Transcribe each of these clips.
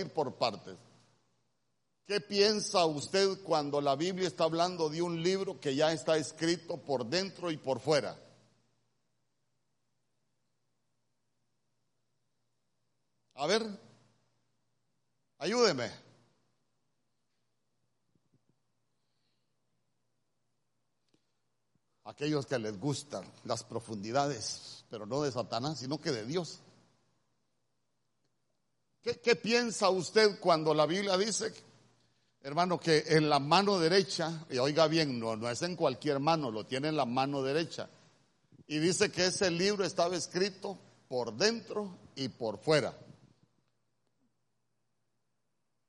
ir por partes. ¿Qué piensa usted cuando la Biblia está hablando de un libro que ya está escrito por dentro y por fuera? A ver, ayúdeme. Aquellos que les gustan las profundidades, pero no de Satanás, sino que de Dios. ¿Qué, piensa usted cuando la Biblia dice, hermano, que en la mano derecha, y oiga bien, no, no es en cualquier mano, lo tiene en la mano derecha, y dice que ese libro estaba escrito por dentro y por fuera?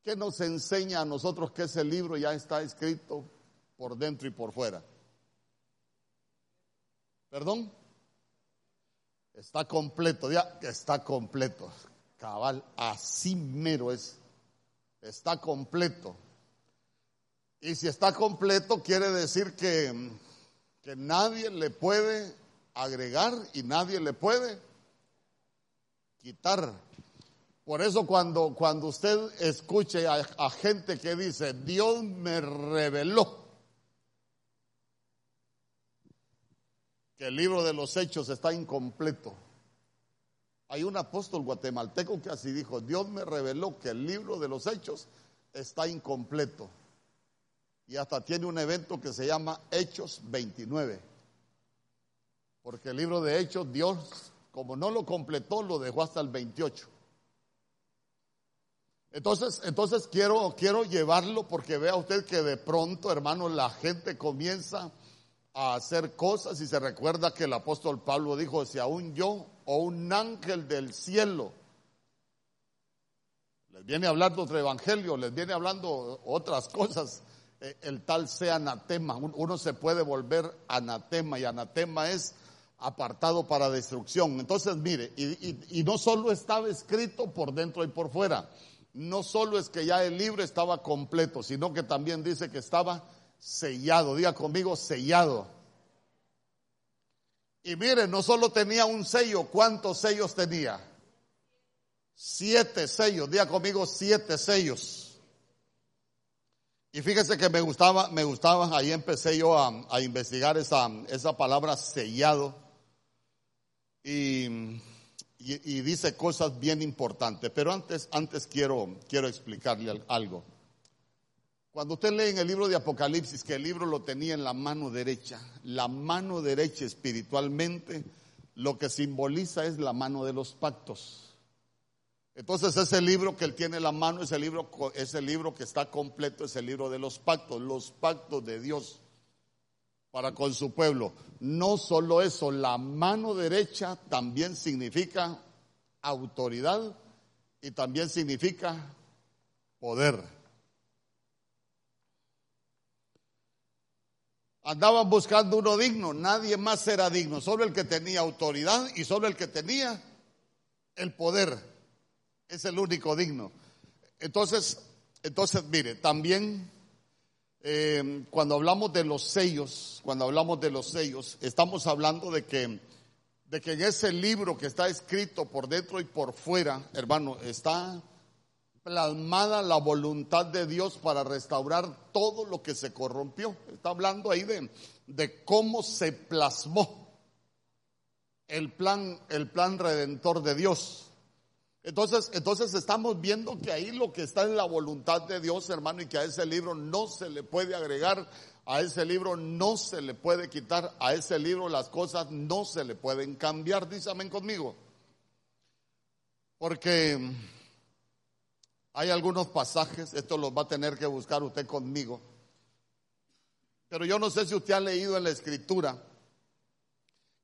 ¿Qué nos enseña a nosotros que ese libro ya está escrito por dentro y por fuera? ¿Perdón? Está completo, ya está completo. Cabal, así mero es. Está completo. Y si está completo, quiere decir que, que nadie le puede agregar y nadie le puede quitar. Por eso cuando, cuando usted escuche a, a, gente que dice, Dios me reveló que el libro de los hechos está incompleto, hay un apóstol guatemalteco que así dijo, Dios me reveló que el libro de los hechos está incompleto. Y hasta tiene un evento que se llama Hechos 29. Porque el libro de Hechos, Dios, como no lo completó, lo dejó hasta el 28. Entonces, entonces quiero, quiero llevarlo porque vea usted que de pronto, hermano, la gente comienza a hacer cosas y se recuerda que el apóstol Pablo dijo, si aún yo o un ángel del cielo les viene hablando otro evangelio, les viene hablando otras cosas, eh, el tal sea anatema, uno se puede volver anatema y anatema es apartado para destrucción. Entonces, mire, y, no solo estaba escrito por dentro y por fuera, no solo es que ya el libro estaba completo, sino que también dice que estaba sellado. Diga conmigo, sellado. Y mire, no solo tenía un sello, ¿cuántos sellos tenía? Siete sellos. Diga conmigo, siete sellos. Y fíjese que me gustaba, me gustaba, ahí empecé yo a, investigar esa, esa palabra sellado. Y, y, y, dice cosas bien importantes. Pero antes, antes quiero, quiero explicarle algo. Cuando usted lee en el libro de Apocalipsis que el libro lo tenía en la mano derecha, la mano derecha espiritualmente lo que simboliza es la mano de los pactos. Entonces ese libro que él tiene en la mano, ese libro, ese libro que está completo, es el libro de los pactos, los pactos de Dios para con su pueblo. No solo eso, la mano derecha también significa autoridad y también significa poder. Andaban buscando uno digno, nadie más era digno, solo el que tenía autoridad y solo el que tenía el poder. Es el único digno. Entonces, entonces mire, también eh, cuando hablamos de los sellos, cuando hablamos de los sellos, estamos hablando de que, de que en ese libro que está escrito por dentro y por fuera, hermano, está plasmada la voluntad de Dios para restaurar todo lo que se corrompió. Está hablando ahí de, de cómo se plasmó el plan, el plan redentor de Dios. Entonces, entonces estamos viendo que ahí lo que está en la voluntad de Dios, hermano, y que a ese libro no se le puede agregar, a ese libro no se le puede quitar, a ese libro las cosas no se le pueden cambiar, dísame conmigo. Porque hay algunos pasajes, esto los va a tener que buscar usted conmigo. Pero yo no sé si usted ha leído en la escritura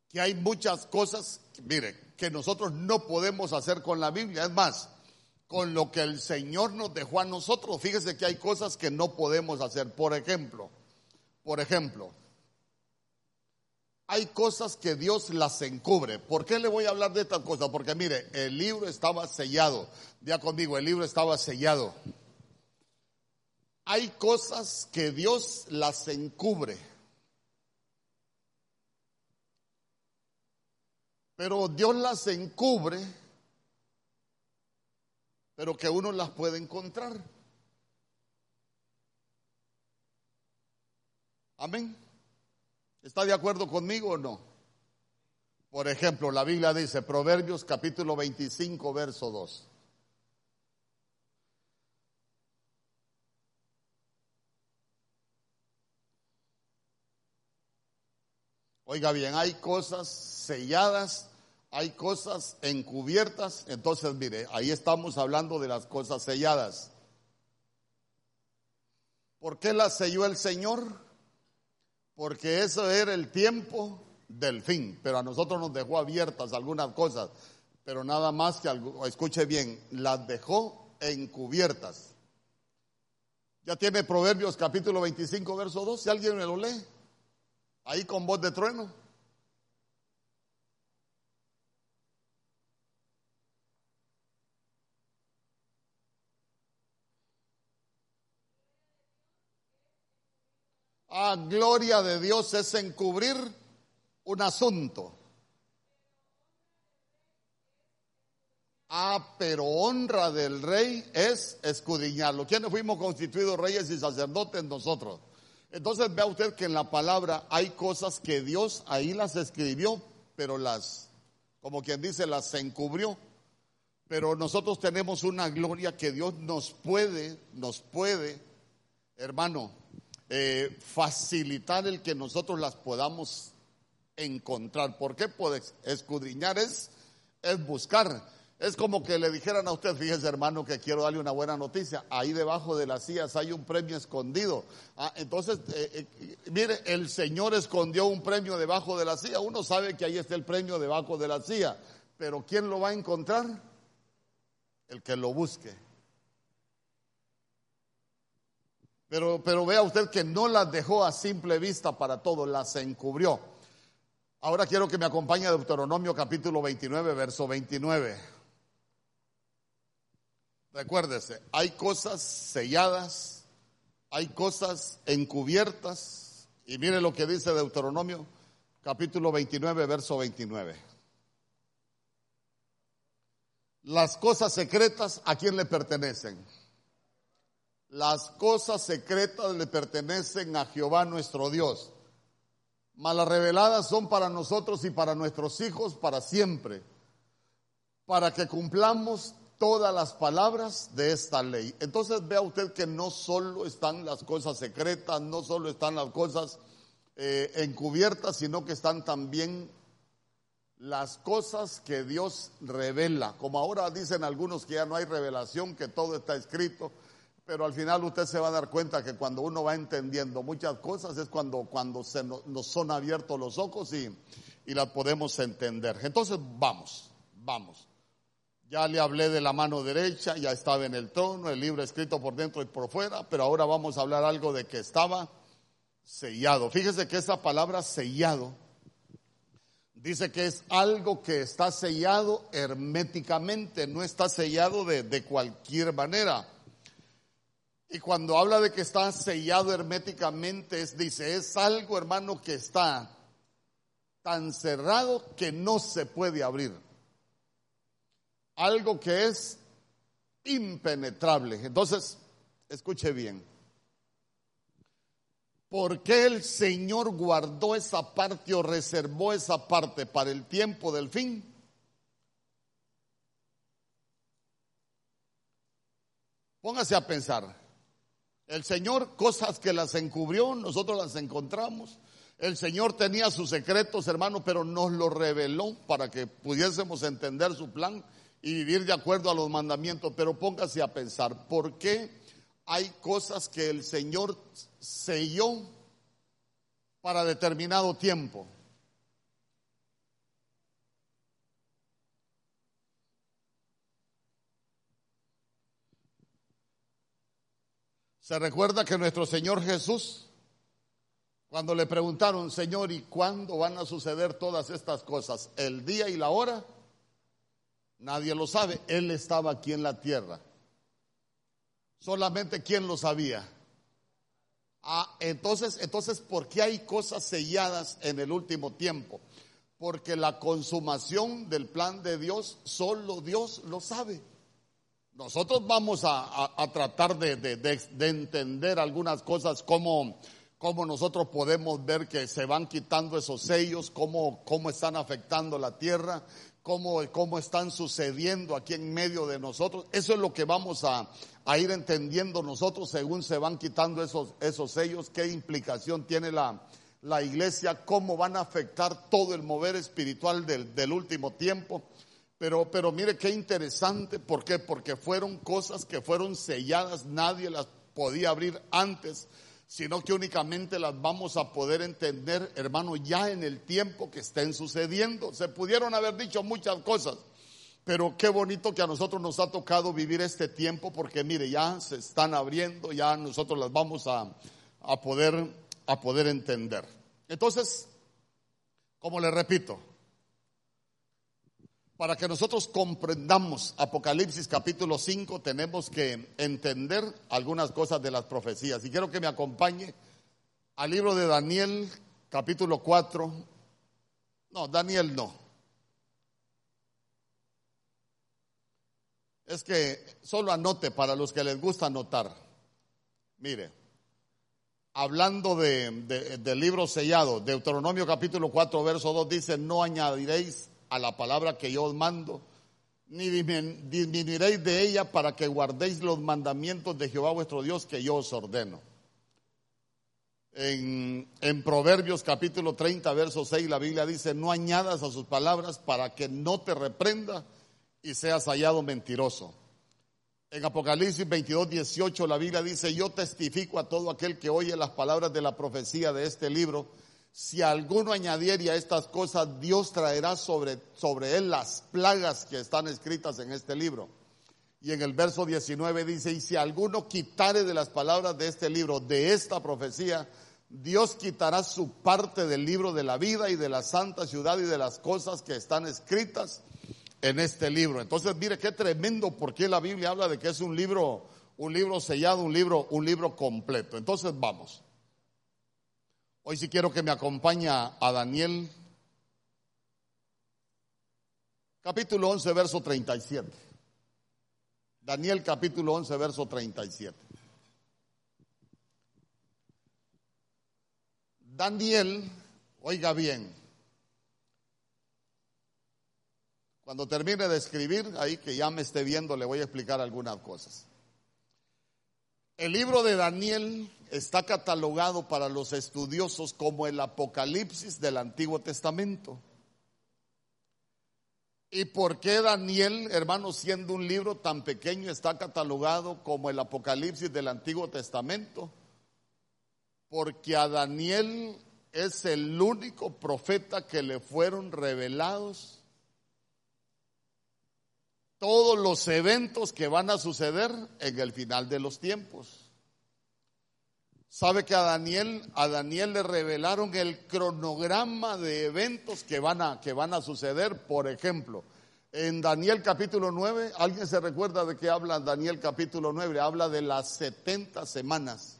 que hay muchas cosas, mire, que nosotros no podemos hacer con la Biblia. Es más, con lo que el Señor nos dejó a nosotros, fíjese que hay cosas que no podemos hacer. Por ejemplo, por ejemplo, hay cosas que Dios las encubre. ¿Por qué le voy a hablar de estas cosas? Porque mire, el libro estaba sellado. Ya conmigo, el libro estaba sellado. Hay cosas que Dios las encubre. Pero Dios las encubre pero que uno las puede encontrar. Amén. ¿Está de acuerdo conmigo o no? Por ejemplo, la Biblia dice, Proverbios capítulo 25, verso 2. Oiga bien, hay cosas selladas, hay cosas encubiertas. Entonces, mire, ahí estamos hablando de las cosas selladas. ¿Por qué las selló el Señor? Porque eso era el tiempo del fin, pero a nosotros nos dejó abiertas algunas cosas, pero nada más que, escuche bien, las dejó encubiertas. Ya tiene Proverbios capítulo 25, verso 2, si alguien me lo lee ahí con voz de trueno. Ah, gloria de Dios es encubrir un asunto. Ah, pero honra del rey es escudriñarlo. ¿Quiénes fuimos constituidos reyes y sacerdotes nosotros? Entonces vea usted que en la palabra hay cosas que Dios ahí las escribió, pero las, como quien dice, las encubrió. Pero nosotros tenemos una gloria que Dios nos puede, nos puede, hermano, eh, facilitar el que nosotros las podamos encontrar. ¿Por qué? Escudriñar es, es buscar. Es como que le dijeran a usted, fíjese hermano, que quiero darle una buena noticia. Ahí debajo de las sillas hay un premio escondido. Ah, entonces, eh, eh, mire, el Señor escondió un premio debajo de la silla. Uno sabe que ahí está el premio debajo de la silla. Pero ¿quién lo va a encontrar? El que lo busque. Pero, pero vea usted que no las dejó a simple vista para todo, las encubrió. Ahora quiero que me acompañe a Deuteronomio capítulo 29, verso 29. Recuérdese, hay cosas selladas, hay cosas encubiertas. Y mire lo que dice Deuteronomio, capítulo 29, verso 29. Las cosas secretas, ¿a quién le pertenecen? Las cosas secretas le pertenecen a Jehová nuestro Dios. Mas las reveladas son para nosotros y para nuestros hijos para siempre, para que cumplamos todas las palabras de esta ley. Entonces vea usted que no solo están las cosas secretas, no solo están las cosas eh, encubiertas, sino que están también las cosas que Dios revela. Como ahora dicen algunos que ya no hay revelación, que todo está escrito, pero al final usted se va a dar cuenta que cuando uno va entendiendo muchas cosas es cuando, cuando se nos, nos son abiertos los ojos y, y las podemos entender. Entonces vamos, vamos. Ya le hablé de la mano derecha, ya estaba en el trono, el libro escrito por dentro y por fuera, pero ahora vamos a hablar algo de que estaba sellado. Fíjese que esa palabra sellado dice que es algo que está sellado herméticamente, no está sellado de, de cualquier manera. Y cuando habla de que está sellado herméticamente, es, dice, es algo, hermano, que está tan cerrado que no se puede abrir algo que es impenetrable. Entonces, escuche bien. ¿Por qué el Señor guardó esa parte o reservó esa parte para el tiempo del fin? Póngase a pensar. El Señor, cosas que las encubrió, nosotros las encontramos. El Señor tenía sus secretos, hermano, pero nos lo reveló para que pudiésemos entender su plan y vivir de acuerdo a los mandamientos, pero póngase a pensar, ¿por qué hay cosas que el Señor selló para determinado tiempo? Se recuerda que nuestro Señor Jesús, cuando le preguntaron, Señor, ¿y cuándo van a suceder todas estas cosas? ¿El día y la hora? Nadie lo sabe. Él estaba aquí en la tierra. Solamente quien lo sabía. Ah, entonces, entonces, ¿por qué hay cosas selladas en el último tiempo? Porque la consumación del plan de Dios, solo Dios lo sabe. Nosotros vamos a, tratar de, entender algunas cosas, cómo, cómo, nosotros podemos ver que se van quitando esos sellos, cómo, cómo están afectando la tierra, cómo, cómo están sucediendo aquí en medio de nosotros. Eso es lo que vamos a, a ir entendiendo nosotros según se van quitando esos, esos sellos, qué implicación tiene la, la iglesia, cómo van a afectar todo el mover espiritual del, del último tiempo. Pero, pero mire qué interesante, ¿por qué? Porque fueron cosas que fueron selladas, nadie las podía abrir antes, sino que únicamente las vamos a poder entender, hermano, ya en el tiempo que estén sucediendo. Se pudieron haber dicho muchas cosas, pero qué bonito que a nosotros nos ha tocado vivir este tiempo porque mire, ya se están abriendo, ya nosotros las vamos a, a poder, a poder entender. Entonces, como le repito, para que nosotros comprendamos Apocalipsis capítulo 5 tenemos que entender algunas cosas de las profecías. Y quiero que me acompañe al libro de Daniel capítulo 4. No, Daniel no. es que solo anote para los que les gusta anotar. Mire, hablando de, del libro sellado, Deuteronomio capítulo 4, verso 2 dice, no añadiréis a la palabra que yo os mando, ni disminuiréis de ella para que guardéis los mandamientos de Jehová vuestro Dios que yo os ordeno. En, en, Proverbios capítulo 30, verso 6, la Biblia dice, no añadas a sus palabras para que no te reprenda y seas hallado mentiroso. En Apocalipsis 22, 18 la Biblia dice, yo testifico a todo aquel que oye las palabras de la profecía de este libro, si alguno añadiera a estas cosas, Dios traerá sobre, sobre él las plagas que están escritas en este libro. Y en el verso 19 dice, y si alguno quitare de las palabras de este libro, de esta profecía, Dios quitará su parte del libro de la vida y de la santa ciudad y de las cosas que están escritas en este libro. Entonces, mire qué tremendo porque la Biblia habla de que es un libro, un libro sellado, un libro, un libro completo. Entonces, vamos. Hoy sí quiero que me acompañe a Daniel, capítulo 11, verso 37. Daniel capítulo 11, verso 37. Daniel, oiga bien, Cuando termine de escribir, ahí que ya me esté viendo, le voy a explicar algunas cosas. El libro de Daniel está catalogado para los estudiosos como el Apocalipsis del Antiguo Testamento. ¿Y por qué Daniel, hermano, siendo un libro tan pequeño, está catalogado como el Apocalipsis del Antiguo Testamento? Porque a Daniel es el único profeta que le fueron revelados todos los eventos que van a suceder en el final de los tiempos. Sabe que a Daniel, a Daniel le revelaron el cronograma de eventos que van a, que van a suceder. Por ejemplo, en Daniel capítulo 9, ¿alguien se recuerda de qué habla Daniel capítulo 9? Habla de las 70 semanas.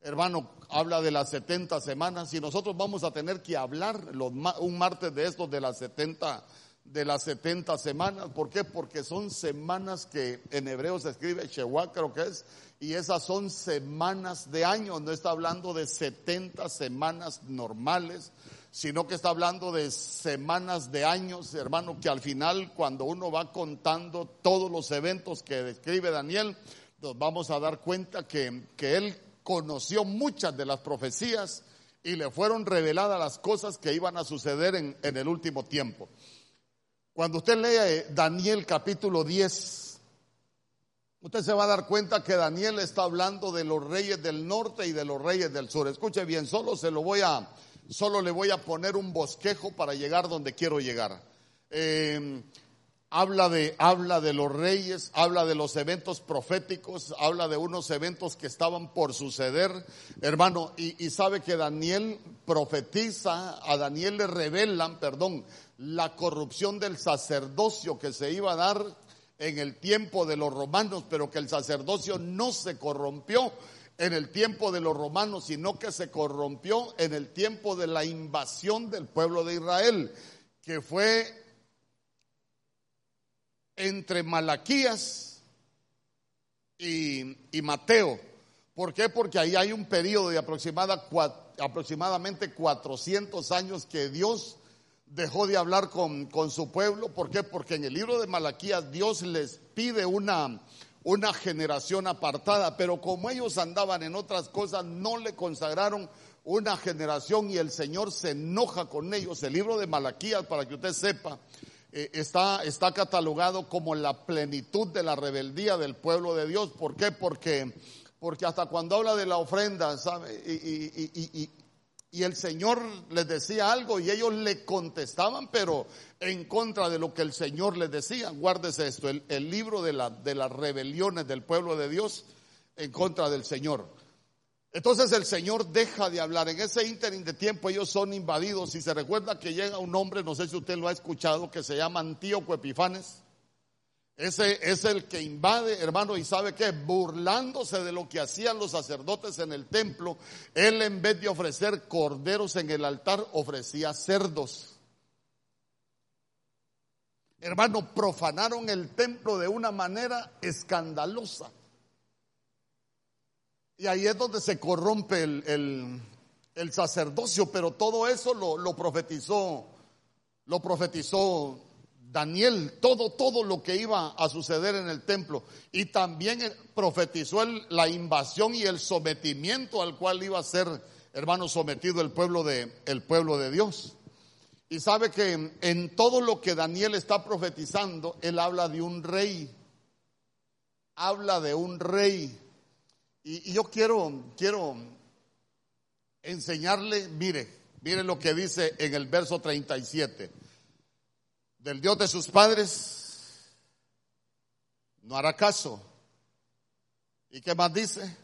Hermano, habla de las 70 semanas y nosotros vamos a tener que hablar un martes de estos de las 70 semanas de las 70 semanas. ¿Por qué? Porque son semanas que en hebreo se escribe Shewa, creo que es, y esas son semanas de año. No está hablando de 70 semanas normales, sino que está hablando de semanas de años, hermano, que al final, cuando uno va contando todos los eventos que describe Daniel, nos vamos a dar cuenta que, que él conoció muchas de las profecías y le fueron reveladas las cosas que iban a suceder en, en el último tiempo. Cuando usted lea eh, Daniel capítulo 10, usted se va a dar cuenta que Daniel está hablando de los reyes del norte y de los reyes del sur. Escuche bien, solo se lo voy a, solo le voy a poner un bosquejo para llegar donde quiero llegar. Eh, habla de, habla de los reyes, habla de los eventos proféticos, habla de unos eventos que estaban por suceder, hermano, y sabe que Daniel profetiza, a Daniel le revelan, perdón, la corrupción del sacerdocio que se iba a dar en el tiempo de los romanos, pero que el sacerdocio no se corrompió en el tiempo de los romanos, sino que se corrompió en el tiempo de la invasión del pueblo de Israel, que fue entre Malaquías y, y Mateo. ¿Por qué? Porque ahí hay un periodo de aproximada, aproximadamente 400 años que Dios dejó de hablar con, con, su pueblo. ¿Por qué? Porque en el libro de Malaquías Dios les pide una, una generación apartada, pero como ellos andaban en otras cosas, no le consagraron una generación y el Señor se enoja con ellos. El libro de Malaquías, para que usted sepa, eh, está, está catalogado como la plenitud de la rebeldía del pueblo de Dios. ¿Por qué? Porque, porque hasta cuando habla de la ofrenda, ¿sabe? Y, el Señor les decía algo y ellos le contestaban, pero en contra de lo que el Señor les decía. Guárdese esto, el, el libro de, la, de las rebeliones del pueblo de Dios en contra del Señor. Entonces el Señor deja de hablar. En ese ínterin de tiempo ellos son invadidos. Y se recuerda que llega un hombre, no sé si usted lo ha escuchado, que se llama Antíoco Epifanes. Ese es el que invade, hermano, y sabe que burlándose de lo que hacían los sacerdotes en el templo, él en vez de ofrecer corderos en el altar, ofrecía cerdos. Hermano, profanaron el templo de una manera escandalosa. Y ahí es donde se corrompe el, sacerdocio, pero todo eso lo, lo, profetizó, lo profetizó Daniel, todo, todo lo que iba a suceder en el templo. Y también profetizó la invasión y el sometimiento al cual iba a ser, hermano, sometido el pueblo de, el pueblo de Dios. Y sabe que en todo lo que Daniel está profetizando, él habla de un rey. Habla de un rey. Y, yo quiero, quiero enseñarle, mire, mire lo que dice en el verso 37. Del Dios de sus padres no hará caso. ¿Y qué más dice?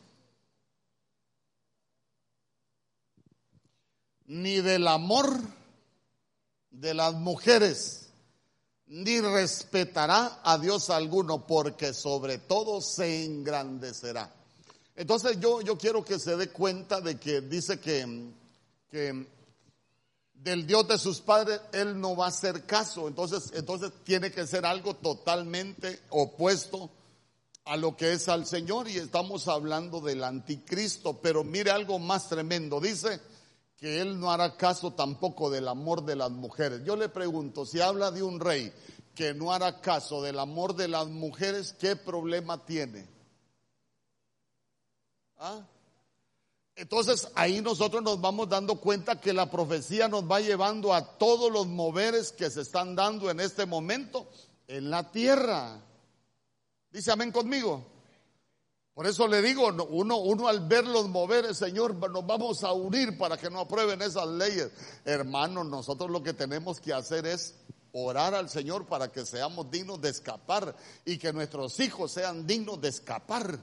Ni del amor de las mujeres, ni respetará a Dios alguno, porque sobre todo se engrandecerá. Entonces yo, yo quiero que se dé cuenta de que dice que, que del Dios de sus padres él no va a hacer caso. Entonces, entonces tiene que ser algo totalmente opuesto a lo que es al Señor y estamos hablando del anticristo. Pero mire algo más tremendo. Dice que él no hará caso tampoco del amor de las mujeres. Yo le pregunto, si habla de un rey que no hará caso del amor de las mujeres, ¿qué problema tiene? ¿Ah? Entonces ahí nosotros nos vamos dando cuenta que la profecía nos va llevando a todos los moveres que se están dando en este momento en la tierra. Dice amén conmigo. Por eso le digo, uno, uno al ver los moveres, Señor, nos vamos a unir para que no aprueben esas leyes. Hermanos, nosotros lo que tenemos que hacer es orar al Señor para que seamos dignos de escapar y que nuestros hijos sean dignos de escapar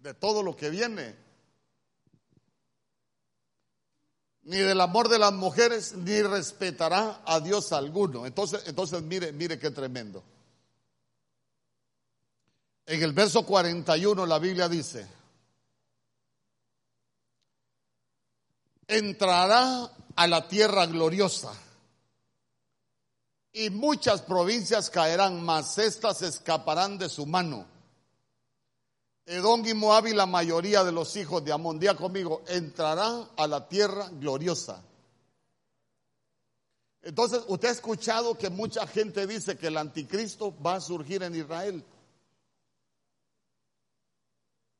de todo lo que viene. Ni del amor de las mujeres, ni respetará a Dios alguno. Entonces, entonces mire, mire qué tremendo. En el verso 41 la Biblia dice, entrará a la tierra gloriosa y muchas provincias caerán, mas éstas escaparán de su mano Edom y Moab y la mayoría de los hijos de Amón, día conmigo, entrará a la tierra gloriosa. Entonces, usted ha escuchado que mucha gente dice que el anticristo va a surgir en Israel.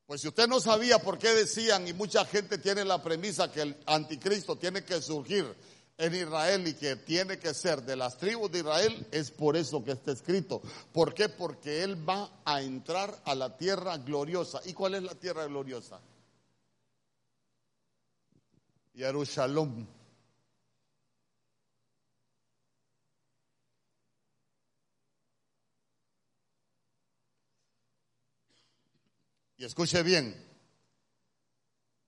Pues si usted no sabía por qué decían, y mucha gente tiene la premisa que el anticristo tiene que surgir en Israel y que tiene que ser de las tribus de Israel, es por eso que está escrito. ¿Por qué? Porque Él va a entrar a la tierra gloriosa. ¿Y cuál es la tierra gloriosa? Jerusalén. Y escuche bien,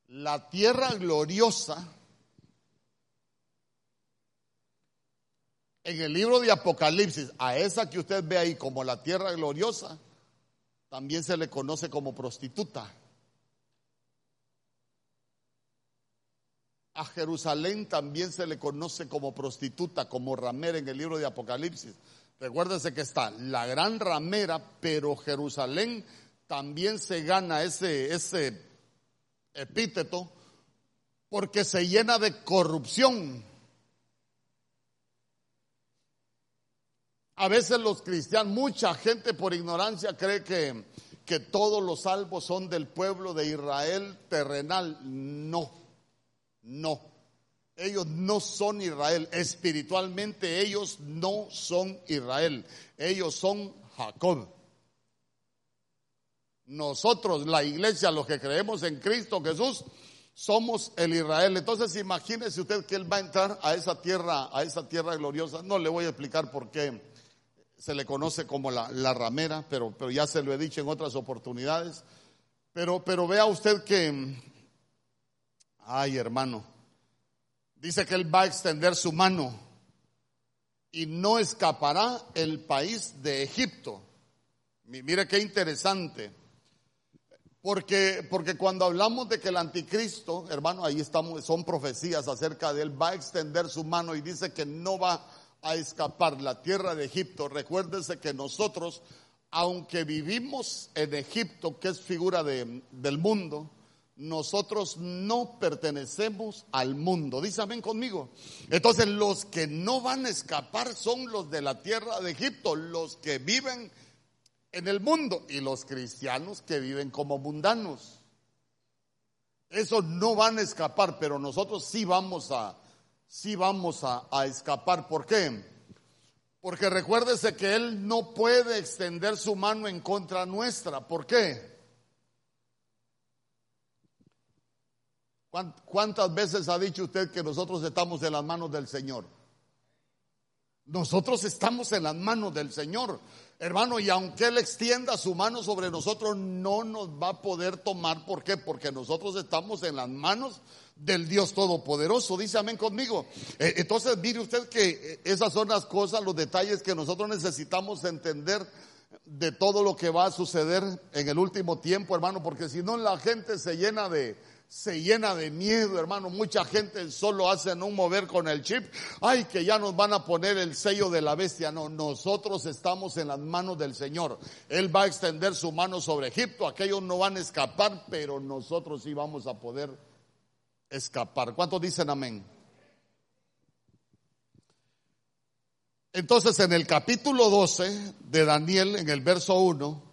la tierra gloriosa en el libro de Apocalipsis, a esa que usted ve ahí como la tierra gloriosa, también se le conoce como prostituta. A Jerusalén también se le conoce como prostituta, como ramera en el libro de Apocalipsis. Recuérdese que está la gran ramera, pero Jerusalén también se gana ese, ese epíteto porque se llena de corrupción. A veces los cristianos, mucha gente por ignorancia cree que, que todos los salvos son del pueblo de Israel terrenal. No, no. Ellos no son Israel. Espiritualmente ellos no son Israel. Ellos son Jacob. Nosotros, la iglesia, los que creemos en Cristo Jesús, somos el Israel. Entonces imagínese usted que él va a entrar a esa tierra, a esa tierra gloriosa. No le voy a explicar por qué se le conoce como la, ramera, pero, pero ya se lo he dicho en otras oportunidades. Pero, pero vea usted que, ay hermano, dice que él va a extender su mano y no escapará el país de Egipto. Mire qué interesante. Porque, porque cuando hablamos de que el anticristo, hermano, ahí estamos, son profecías acerca de él, va a extender su mano y dice que no va a escapar la tierra de Egipto. Recuérdense que nosotros, aunque vivimos en Egipto, que es figura de, del mundo, nosotros no pertenecemos al mundo. Dice amén conmigo. Entonces los que no van a escapar son los de la tierra de Egipto, los que viven en el mundo y los cristianos que viven como mundanos. Esos no van a escapar, pero nosotros sí vamos a, sí vamos a, escapar. ¿Por qué? Porque recuérdese que Él no puede extender su mano en contra nuestra. ¿Por qué? ¿Cuántas veces ha dicho usted que nosotros estamos en las manos del Señor? Nosotros estamos en las manos del Señor, hermano, y aunque Él extienda su mano sobre nosotros, no nos va a poder tomar. ¿Por qué? Porque nosotros estamos en las manos del Dios Todopoderoso. Dice amén conmigo. Eh, entonces, mire usted que eh, esas son las cosas, los detalles que nosotros necesitamos entender de todo lo que va a suceder en el último tiempo, hermano, porque si no la gente se llena de, se llena de miedo, hermano. Mucha gente solo hace un mover con el chip. Ay, que ya nos van a poner el sello de la bestia. No, nosotros estamos en las manos del Señor. Él va a extender su mano sobre Egipto. Aquellos no van a escapar, pero nosotros sí vamos a poder escapar. ¿Cuántos dicen amén? Entonces, en el capítulo 12 de Daniel, en el verso 1,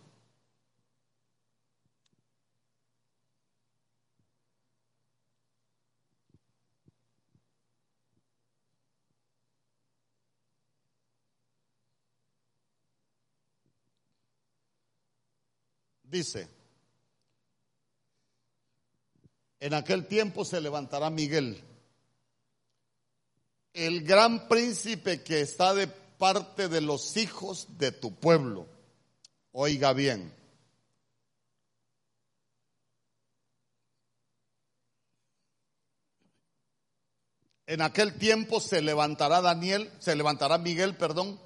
Dice, en aquel tiempo se levantará Miguel, el gran príncipe que está de parte de los hijos de tu pueblo. Oiga bien. En aquel tiempo se levantará Daniel, se levantará Miguel, perdón,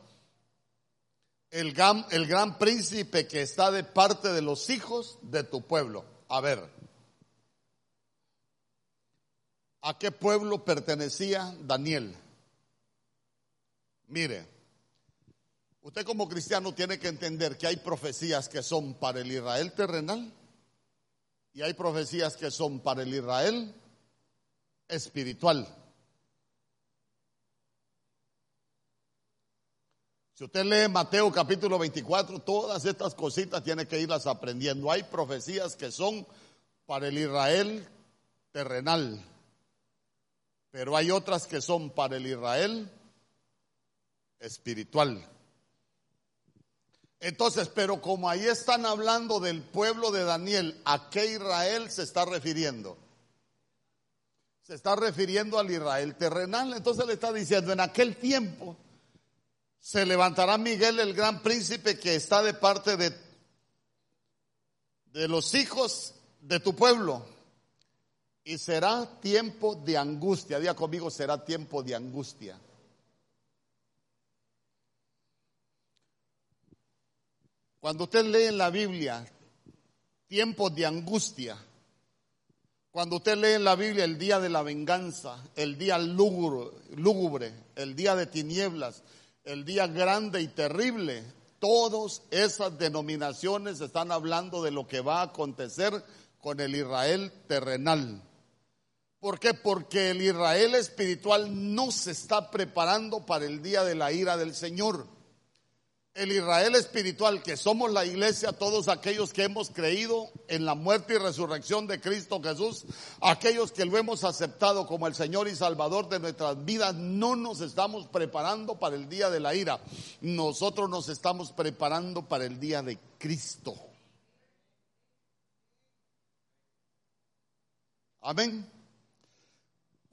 el gran, el gran príncipe que está de parte de los hijos de tu pueblo. A ver, ¿a qué pueblo pertenecía Daniel? Mire, usted como cristiano tiene que entender que hay profecías que son para el Israel terrenal y hay profecías que son para el Israel espiritual. Si usted lee Mateo capítulo 24, todas estas cositas tiene que irlas aprendiendo. Hay profecías que son para el Israel terrenal, pero hay otras que son para el Israel espiritual. Entonces, pero como ahí están hablando del pueblo de Daniel, ¿a qué Israel se está refiriendo? Se está refiriendo al Israel terrenal. Entonces le está diciendo, en aquel tiempo, se levantará Miguel el gran príncipe que está de parte de, de los hijos de tu pueblo. Y será tiempo de angustia. Día conmigo, será tiempo de angustia. Cuando usted lee en la Biblia tiempos de angustia, cuando usted lee en la Biblia el día de la venganza, el día lúgubre, el día de tinieblas, el día grande y terrible, Todas esas denominaciones están hablando de lo que va a acontecer con el Israel terrenal. ¿Por qué? Porque el Israel espiritual no se está preparando para el día de la ira del Señor. El Israel espiritual, que somos la iglesia, todos aquellos que hemos creído en la muerte y resurrección de Cristo Jesús, aquellos que lo hemos aceptado como el Señor y Salvador de nuestras vidas, no nos estamos preparando para el día de la ira. Nosotros nos estamos preparando para el día de Cristo. Amén.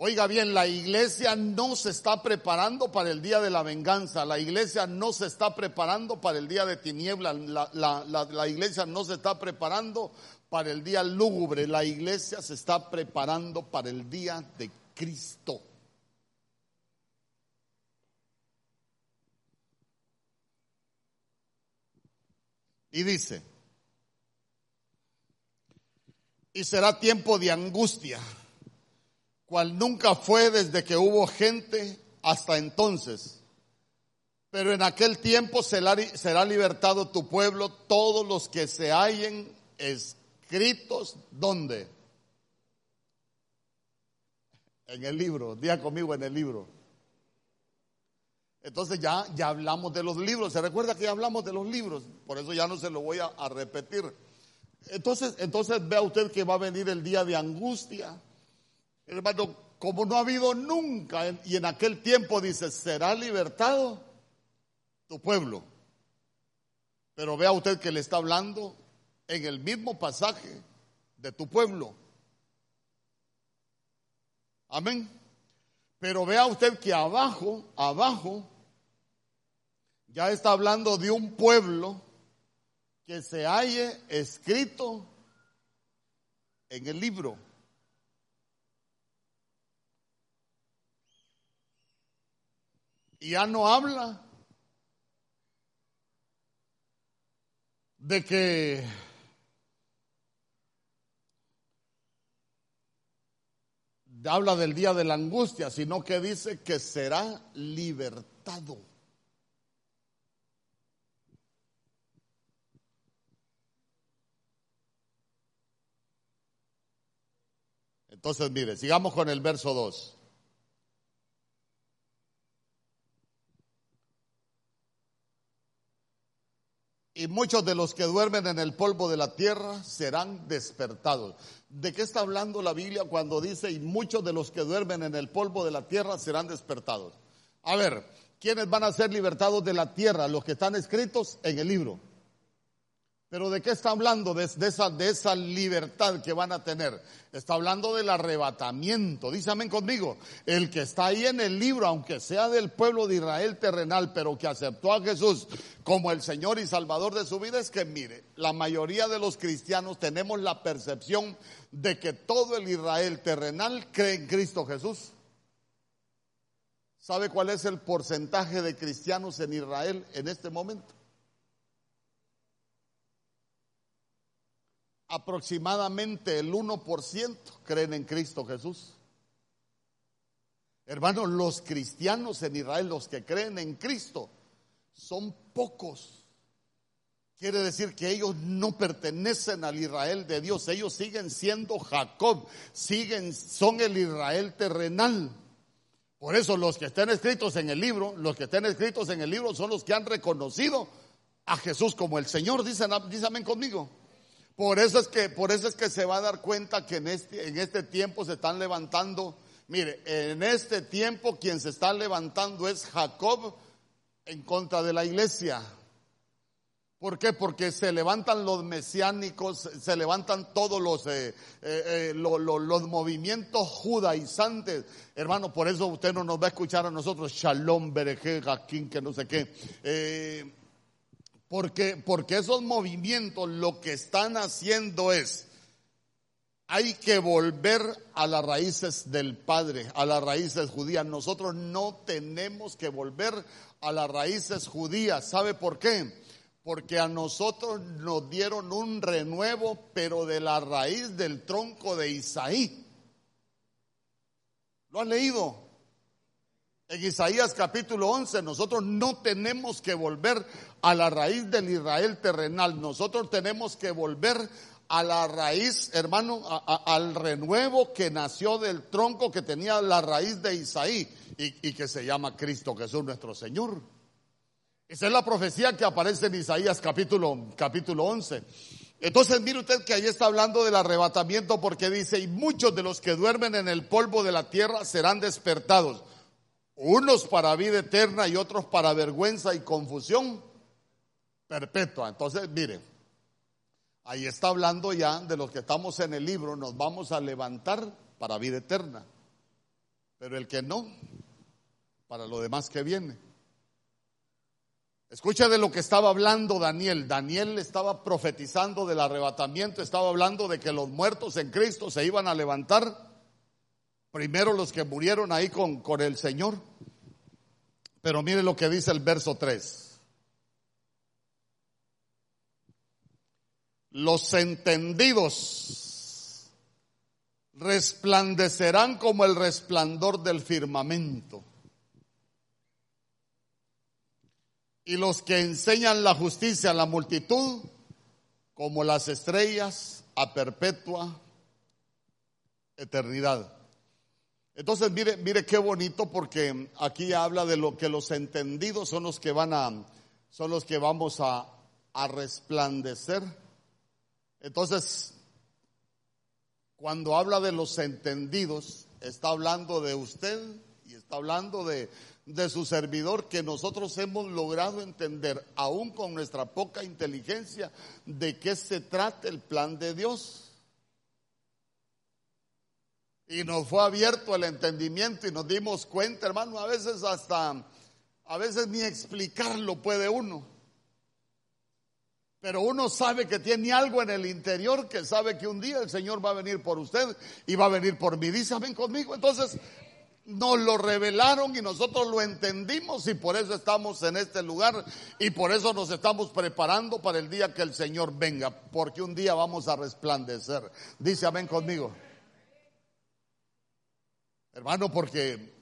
Oiga bien, la iglesia no se está preparando para el día de la venganza, la iglesia no se está preparando para el día de tiniebla, la, iglesia no se está preparando para el día lúgubre, la iglesia se está preparando para el día de Cristo. Y dice, y será tiempo de angustia cual nunca fue desde que hubo gente hasta entonces. Pero en aquel tiempo será, libertado tu pueblo, todos los que se hallen escritos, ¿dónde? En el libro, día conmigo en el libro. Entonces ya, ya hablamos de los libros, se recuerda que ya hablamos de los libros, por eso ya no se lo voy a, a repetir. Entonces, entonces vea usted que va a venir el día de angustia, Hermano, como no ha habido nunca, y en aquel tiempo dice, será libertado tu pueblo. Pero vea usted que le está hablando en el mismo pasaje de tu pueblo. Amén. Pero vea usted que abajo, abajo, ya está hablando de un pueblo que se halle escrito en el libro. Y ya no habla de que habla del día de la angustia, sino que dice que será libertado. Entonces, mire, sigamos con el verso 2. Y muchos de los que duermen en el polvo de la tierra serán despertados. ¿De qué está hablando la Biblia cuando dice y muchos de los que duermen en el polvo de la tierra serán despertados? A ver, ¿quiénes van a ser libertados de la tierra? Los que están escritos en el libro. Pero ¿de qué está hablando? De, esa, esa libertad que van a tener. Está hablando del arrebatamiento. Dísame conmigo. El que está ahí en el libro, aunque sea del pueblo de Israel terrenal, pero que aceptó a Jesús como el Señor y Salvador de su vida, es que mire, la mayoría de los cristianos tenemos la percepción de que todo el Israel terrenal cree en Cristo Jesús. ¿Sabe cuál es el porcentaje de cristianos en Israel en este momento? Aproximadamente el 1% creen en Cristo Jesús. Hermanos, los cristianos en Israel, los que creen en Cristo, son pocos. Quiere decir que ellos no pertenecen al Israel de Dios, ellos siguen siendo Jacob, siguen, son el Israel terrenal. Por eso los que estén escritos en el libro, los que estén escritos en el libro son los que han reconocido a Jesús como el Señor, dicen, díganme conmigo. Por eso es que, por eso es que se va a dar cuenta que en este, en este tiempo se están levantando. Mire, en este tiempo quien se está levantando es Jacob en contra de la iglesia. ¿Por qué? Porque se levantan los mesiánicos, se levantan todos los, eh, eh, eh, los movimientos judaizantes. Hermano, por eso usted no nos va a escuchar a nosotros, Shalom, Bereje, Jaquín, que no sé qué. Porque, porque esos movimientos lo que están haciendo es, hay que volver a las raíces del Padre, a las raíces judías. Nosotros no tenemos que volver a las raíces judías. ¿Sabe por qué? Porque a nosotros nos dieron un renuevo, pero de la raíz del tronco de Isaí. ¿Lo han leído? En Isaías capítulo 11, nosotros no tenemos que volver a la raíz del Israel terrenal, nosotros tenemos que volver a la raíz, hermano, al renuevo que nació del tronco que tenía la raíz de Isaí y, que se llama Cristo Jesús nuestro Señor. Esa es la profecía que aparece en Isaías capítulo, capítulo 11. Entonces mire usted que ahí está hablando del arrebatamiento porque dice, y muchos de los que duermen en el polvo de la tierra serán despertados, unos para vida eterna y otros para vergüenza y confusión perpetua. Entonces mire, ahí está hablando ya de los que estamos en el libro, nos vamos a levantar para vida eterna, pero el que no, para lo demás que viene. Escucha de lo que estaba hablando Daniel. Daniel estaba profetizando del arrebatamiento, estaba hablando de que los muertos en Cristo se iban a levantar. Primero los que murieron ahí con, con el Señor. Pero mire lo que dice el verso 3. Los entendidos resplandecerán como el resplandor del firmamento y los que enseñan la justicia a la multitud como las estrellas a perpetua eternidad. Entonces, mire, mire qué bonito porque aquí habla de lo que los entendidos son los que van a, son los que vamos a, a resplandecer. Entonces, cuando habla de los entendidos, está hablando de usted y está hablando de, de su servidor que nosotros hemos logrado entender, aún con nuestra poca inteligencia, de qué se trata el plan de Dios. Y nos fue abierto el entendimiento y nos dimos cuenta, hermano, a veces hasta, a veces ni explicarlo puede uno. Pero uno sabe que tiene algo en el interior que sabe que un día el Señor va a venir por usted y va a venir por mí. Dice, ven conmigo. Entonces, nos lo revelaron y nosotros lo entendimos y por eso estamos en este lugar y por eso nos estamos preparando para el día que el Señor venga, porque un día vamos a resplandecer. Dice amén conmigo. Hermano, porque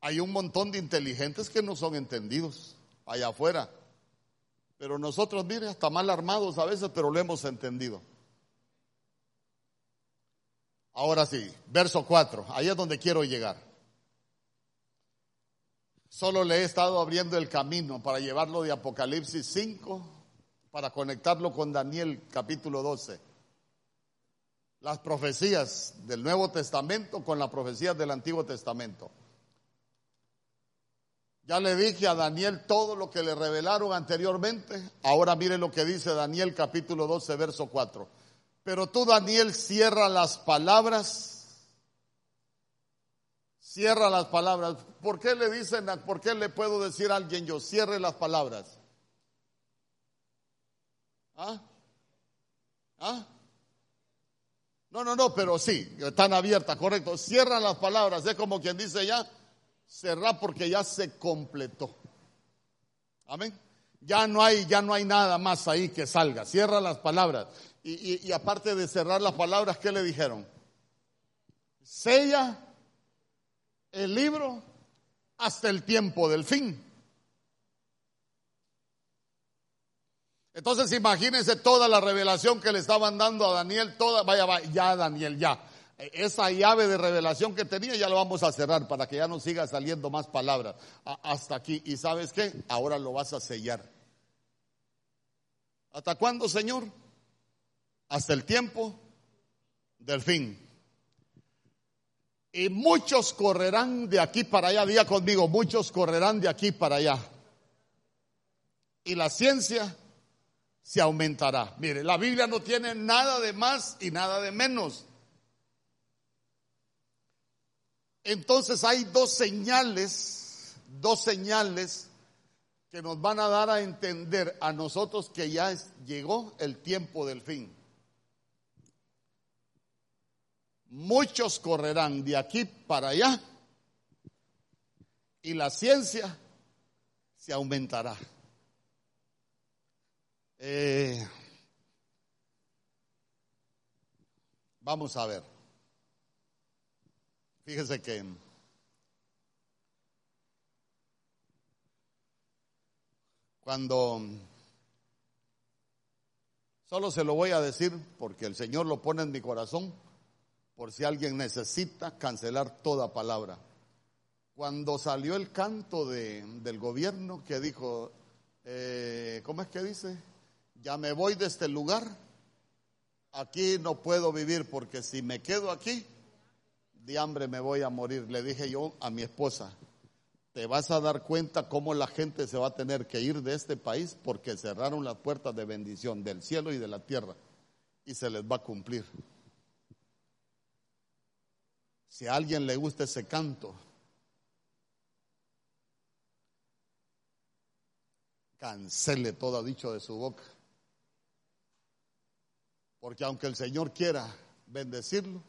hay un montón de inteligentes que no son entendidos allá afuera. Pero nosotros, mire, hasta mal armados a veces, pero lo hemos entendido. Ahora sí, verso 4, ahí es donde quiero llegar. Solo le he estado abriendo el camino para llevarlo de Apocalipsis 5, para conectarlo con Daniel capítulo 12. Las profecías del Nuevo Testamento con las profecías del Antiguo Testamento. Ya le dije a Daniel todo lo que le revelaron anteriormente. Ahora mire lo que dice Daniel capítulo 12, verso 4. Pero tú, Daniel, cierra las palabras. Cierra las palabras. ¿Por qué le dicen, por qué le puedo decir a alguien yo, cierre las palabras? ¿Ah? ¿Ah? No, no, no, pero sí, están abiertas, correcto. Cierra las palabras, es como quien dice ya, cerrar porque ya se completó. Amén. Ya no hay, ya no hay nada más ahí que salga. Cierra las palabras. Y, aparte de cerrar las palabras, ¿qué le dijeron? Sella el libro hasta el tiempo del fin. Entonces imagínense toda la revelación que le estaban dando a Daniel, toda, vaya, vaya, ya Daniel, ya. Esa llave de revelación que tenía ya lo vamos a cerrar para que ya no siga saliendo más palabras hasta aquí. ¿Y sabes qué? Ahora lo vas a sellar. ¿Hasta cuándo, Señor? hasta el tiempo del fin. Y muchos correrán de aquí para allá, día conmigo, muchos correrán de aquí para allá. Y la ciencia se aumentará. Mire, la Biblia no tiene nada de más y nada de menos. Entonces hay dos señales, dos señales que nos van a dar a entender a nosotros que ya llegó el tiempo del fin. muchos correrán de aquí para allá y la ciencia se aumentará. Eh, vamos a ver. Fíjese que cuando solo se lo voy a decir porque el Señor lo pone en mi corazón por si alguien necesita cancelar toda palabra. Cuando salió el canto de, del gobierno que dijo, eh, ¿cómo es que dice? Ya me voy de este lugar, aquí no puedo vivir porque si me quedo aquí, de hambre me voy a morir. Le dije yo a mi esposa, te vas a dar cuenta cómo la gente se va a tener que ir de este país porque cerraron las puertas de bendición del cielo y de la tierra y se les va a cumplir. Si a alguien le gusta ese canto, cancele todo dicho de su boca. Porque aunque el Señor quiera bendecirlo,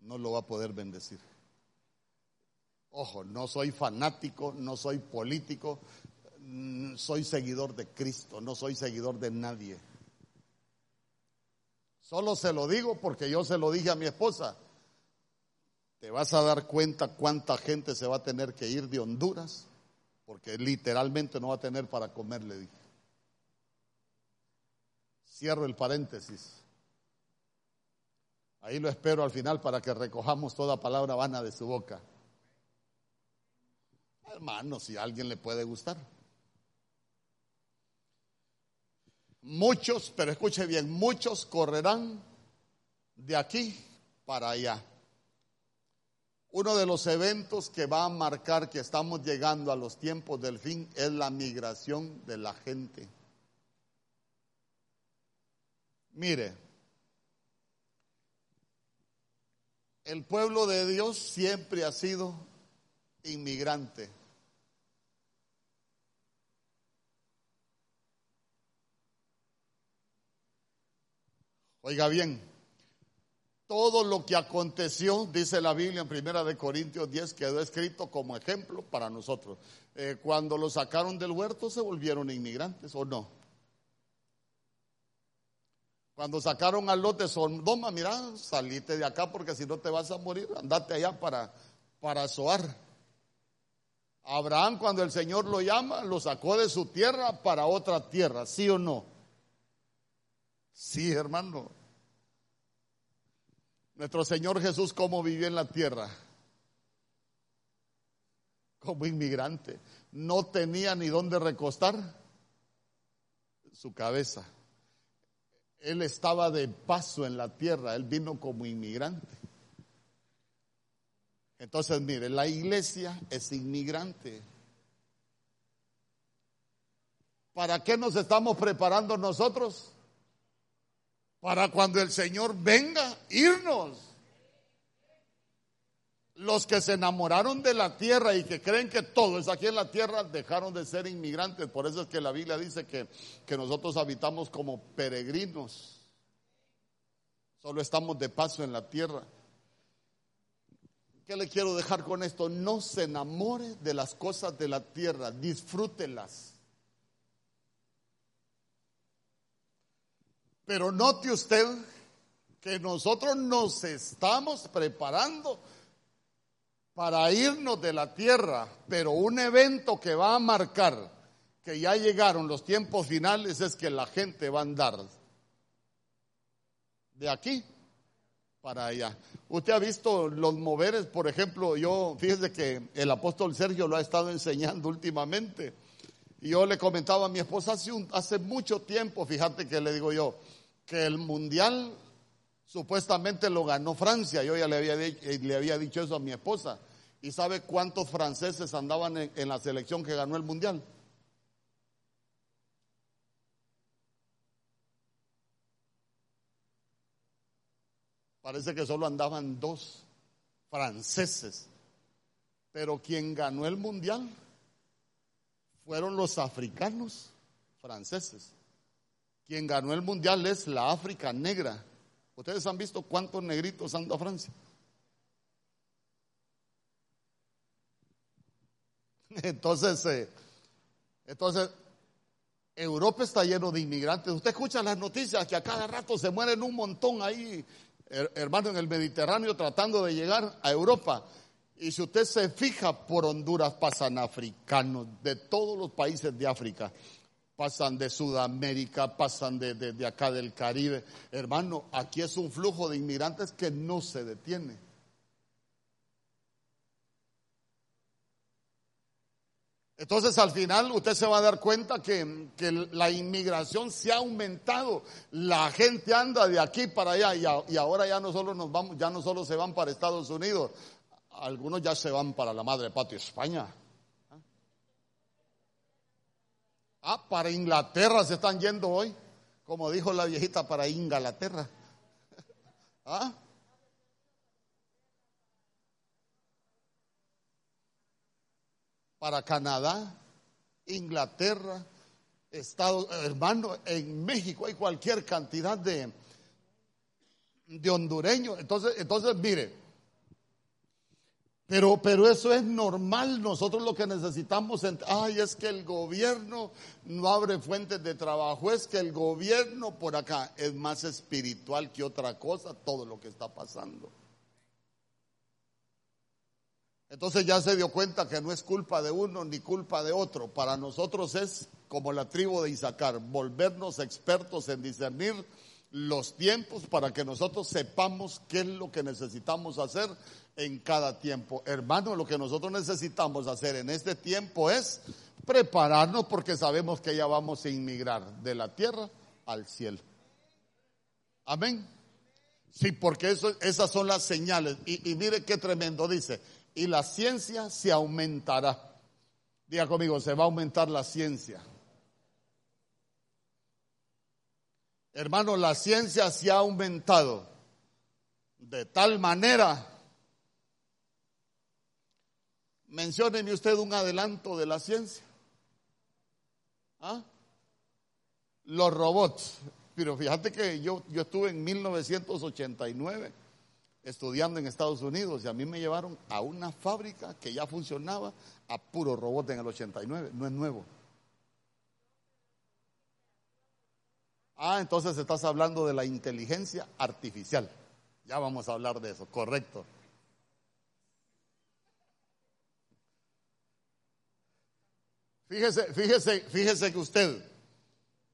no lo va a poder bendecir. Ojo, no soy fanático, no soy político, mm, soy seguidor de Cristo, no soy seguidor de nadie. Solo se lo digo porque yo se lo dije a mi esposa. Te vas a dar cuenta cuánta gente se va a tener que ir de Honduras, porque literalmente no va a tener para comer, le dije. Cierro el paréntesis. Ahí lo espero al final para que recojamos toda palabra vana de su boca. Hermano, si a alguien le puede gustar. Muchos, pero escuche bien, muchos correrán de aquí para allá. Uno de los eventos que va a marcar que estamos llegando a los tiempos del fin es la migración de la gente. Mire, el pueblo de Dios siempre ha sido inmigrante. Oiga bien, todo lo que aconteció, dice la Biblia en Primera de Corintios 10, quedó escrito como ejemplo para nosotros. Eh, cuando lo sacaron del huerto se volvieron inmigrantes o no. Cuando sacaron a Lot de Sodoma, mira, salite de acá porque si no te vas a morir, andate allá para, para Zoar. Abraham, cuando el Señor lo llama, lo sacó de su tierra para otra tierra, ¿sí o no? Sí, hermano. Nuestro Señor Jesús, ¿cómo vivió en la tierra? Como inmigrante. No tenía ni dónde recostar su cabeza. Él estaba de paso en la tierra, él vino como inmigrante. Entonces, mire, la iglesia es inmigrante. ¿Para qué nos estamos preparando nosotros? Para cuando el Señor venga, irnos. Los que se enamoraron de la tierra y que creen que todo es aquí en la tierra dejaron de ser inmigrantes. Por eso es que la Biblia dice que, que nosotros habitamos como peregrinos. Solo estamos de paso en la tierra. ¿Qué le quiero dejar con esto? No se enamore de las cosas de la tierra, disfrútelas. Pero note usted que nosotros nos estamos preparando para irnos de la tierra, pero un evento que va a marcar que ya llegaron los tiempos finales es que la gente va a andar de aquí para allá. Usted ha visto los moveres, por ejemplo, yo, fíjese que el apóstol Sergio lo ha estado enseñando últimamente. Y yo le comentaba a mi esposa hace, hace mucho tiempo, fíjate que le digo yo, que el mundial supuestamente lo ganó Francia. Yo ya le había, le había dicho eso a mi esposa. ¿Y sabe cuántos franceses andaban en, la selección que ganó el mundial? Parece que solo andaban dos franceses. Pero quien ganó el mundial fueron los africanos franceses. Quien ganó el mundial es la África negra. ¿Ustedes han visto cuántos negritos han a Francia? Entonces, eh, entonces, Europa está lleno de inmigrantes. Usted escucha las noticias que a cada rato se mueren un montón ahí, hermano, en el Mediterráneo tratando de llegar a Europa. Y si usted se fija por Honduras, pasan africanos de todos los países de África, pasan de Sudamérica, pasan de, de, acá del Caribe. Hermano, aquí es un flujo de inmigrantes que no se detiene. Entonces al final usted se va a dar cuenta que, que, la inmigración se ha aumentado. La gente anda de aquí para allá y, ahora ya no solo nos vamos, ya no solo se van para Estados Unidos, algunos ya se van para la madre patio España. Ah, para Inglaterra se están yendo hoy, como dijo la viejita, para Inglaterra. ¿Ah? Para Canadá, Inglaterra, Estados, hermano, en México hay cualquier cantidad de, de hondureños. Entonces, entonces, mire, pero, pero eso es normal. Nosotros lo que necesitamos, ay, es que el gobierno no abre fuentes de trabajo, es que el gobierno por acá es más espiritual que otra cosa, todo lo que está pasando. Entonces ya se dio cuenta que no es culpa de uno ni culpa de otro. Para nosotros es como la tribu de Isaacar, volvernos expertos en discernir los tiempos para que nosotros sepamos qué es lo que necesitamos hacer en cada tiempo. Hermano, lo que nosotros necesitamos hacer en este tiempo es prepararnos porque sabemos que ya vamos a inmigrar de la tierra al cielo. Amén. Sí, porque eso, esas son las señales. Y, y mire qué tremendo dice. Y la ciencia se aumentará. Diga conmigo, se va a aumentar la ciencia. Hermano, la ciencia se ha aumentado de tal manera Mencióneme usted un adelanto de la ciencia. ¿Ah? Los robots. Pero fíjate que yo, yo estuve en 1989 estudiando en Estados Unidos y a mí me llevaron a una fábrica que ya funcionaba a puro robot en el 89. No es nuevo. Ah, entonces estás hablando de la inteligencia artificial. Ya vamos a hablar de eso, correcto. Fíjese, fíjese, fíjese que usted,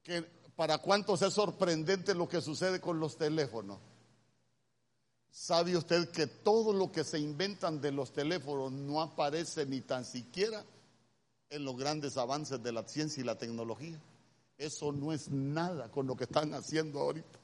que para cuántos es sorprendente lo que sucede con los teléfonos. ¿Sabe usted que todo lo que se inventan de los teléfonos no aparece ni tan siquiera en los grandes avances de la ciencia y la tecnología? Eso no es nada con lo que están haciendo ahorita.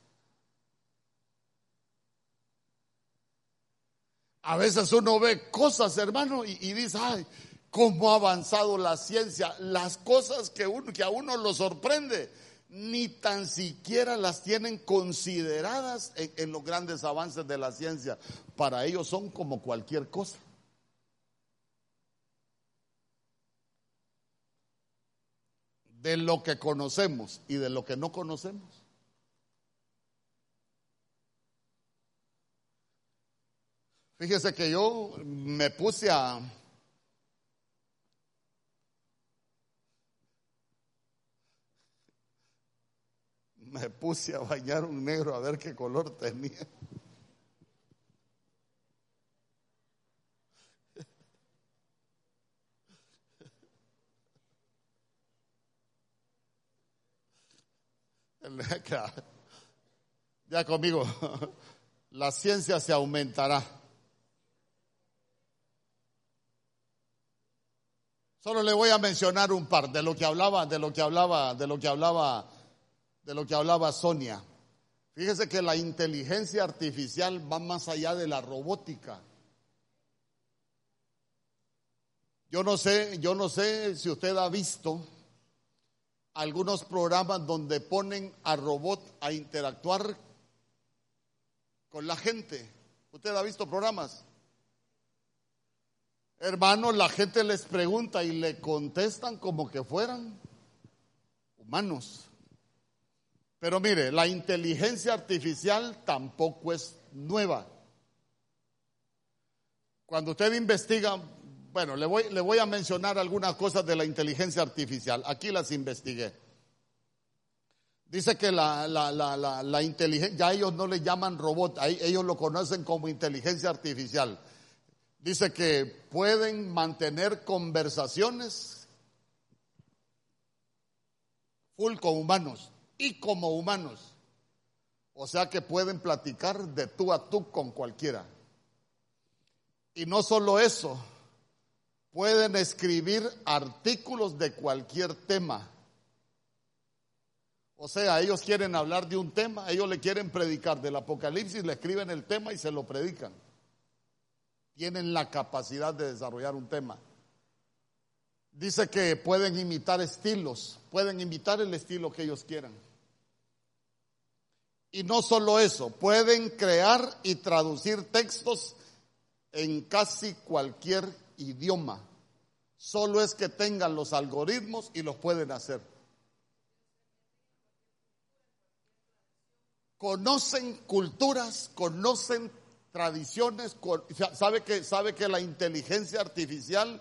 A veces uno ve cosas, hermano, y, y dice, ay, cómo ha avanzado la ciencia, las cosas que, uno, que a uno lo sorprende, ni tan siquiera las tienen consideradas en, los grandes avances de la ciencia. Para ellos son como cualquier cosa. De lo que conocemos y de lo que no conocemos. Fíjese que yo me puse a, me puse a bañar un negro a ver qué color tenía. Ya conmigo, la ciencia se aumentará. Solo le voy a mencionar un par de lo que hablaba, de lo que hablaba, de lo que hablaba de lo que hablaba Sonia. Fíjese que la inteligencia artificial va más allá de la robótica. Yo no sé, yo no sé si usted ha visto algunos programas donde ponen a robot a interactuar con la gente. ¿Usted ha visto programas? Hermano, la gente les pregunta y le contestan como que fueran humanos. Pero mire, la inteligencia artificial tampoco es nueva. Cuando usted investiga, bueno, le voy, a mencionar algunas cosas de la inteligencia artificial. Aquí las investigué. Dice que la, la inteligencia, ya ellos no le llaman robot, ellos lo conocen como inteligencia artificial. Dice que pueden mantener conversaciones full con humanos y como humanos. O sea que pueden platicar de tú a tú con cualquiera. Y no solo eso, pueden escribir artículos de cualquier tema. O sea, ellos quieren hablar de un tema, ellos le quieren predicar del Apocalipsis, le escriben el tema y se lo predican tienen la capacidad de desarrollar un tema. Dice que pueden imitar estilos, pueden imitar el estilo que ellos quieran. Y no solo eso, pueden crear y traducir textos en casi cualquier idioma. Solo es que tengan los algoritmos y los pueden hacer. Conocen culturas, conocen tradiciones, sabe que, sabe que la inteligencia artificial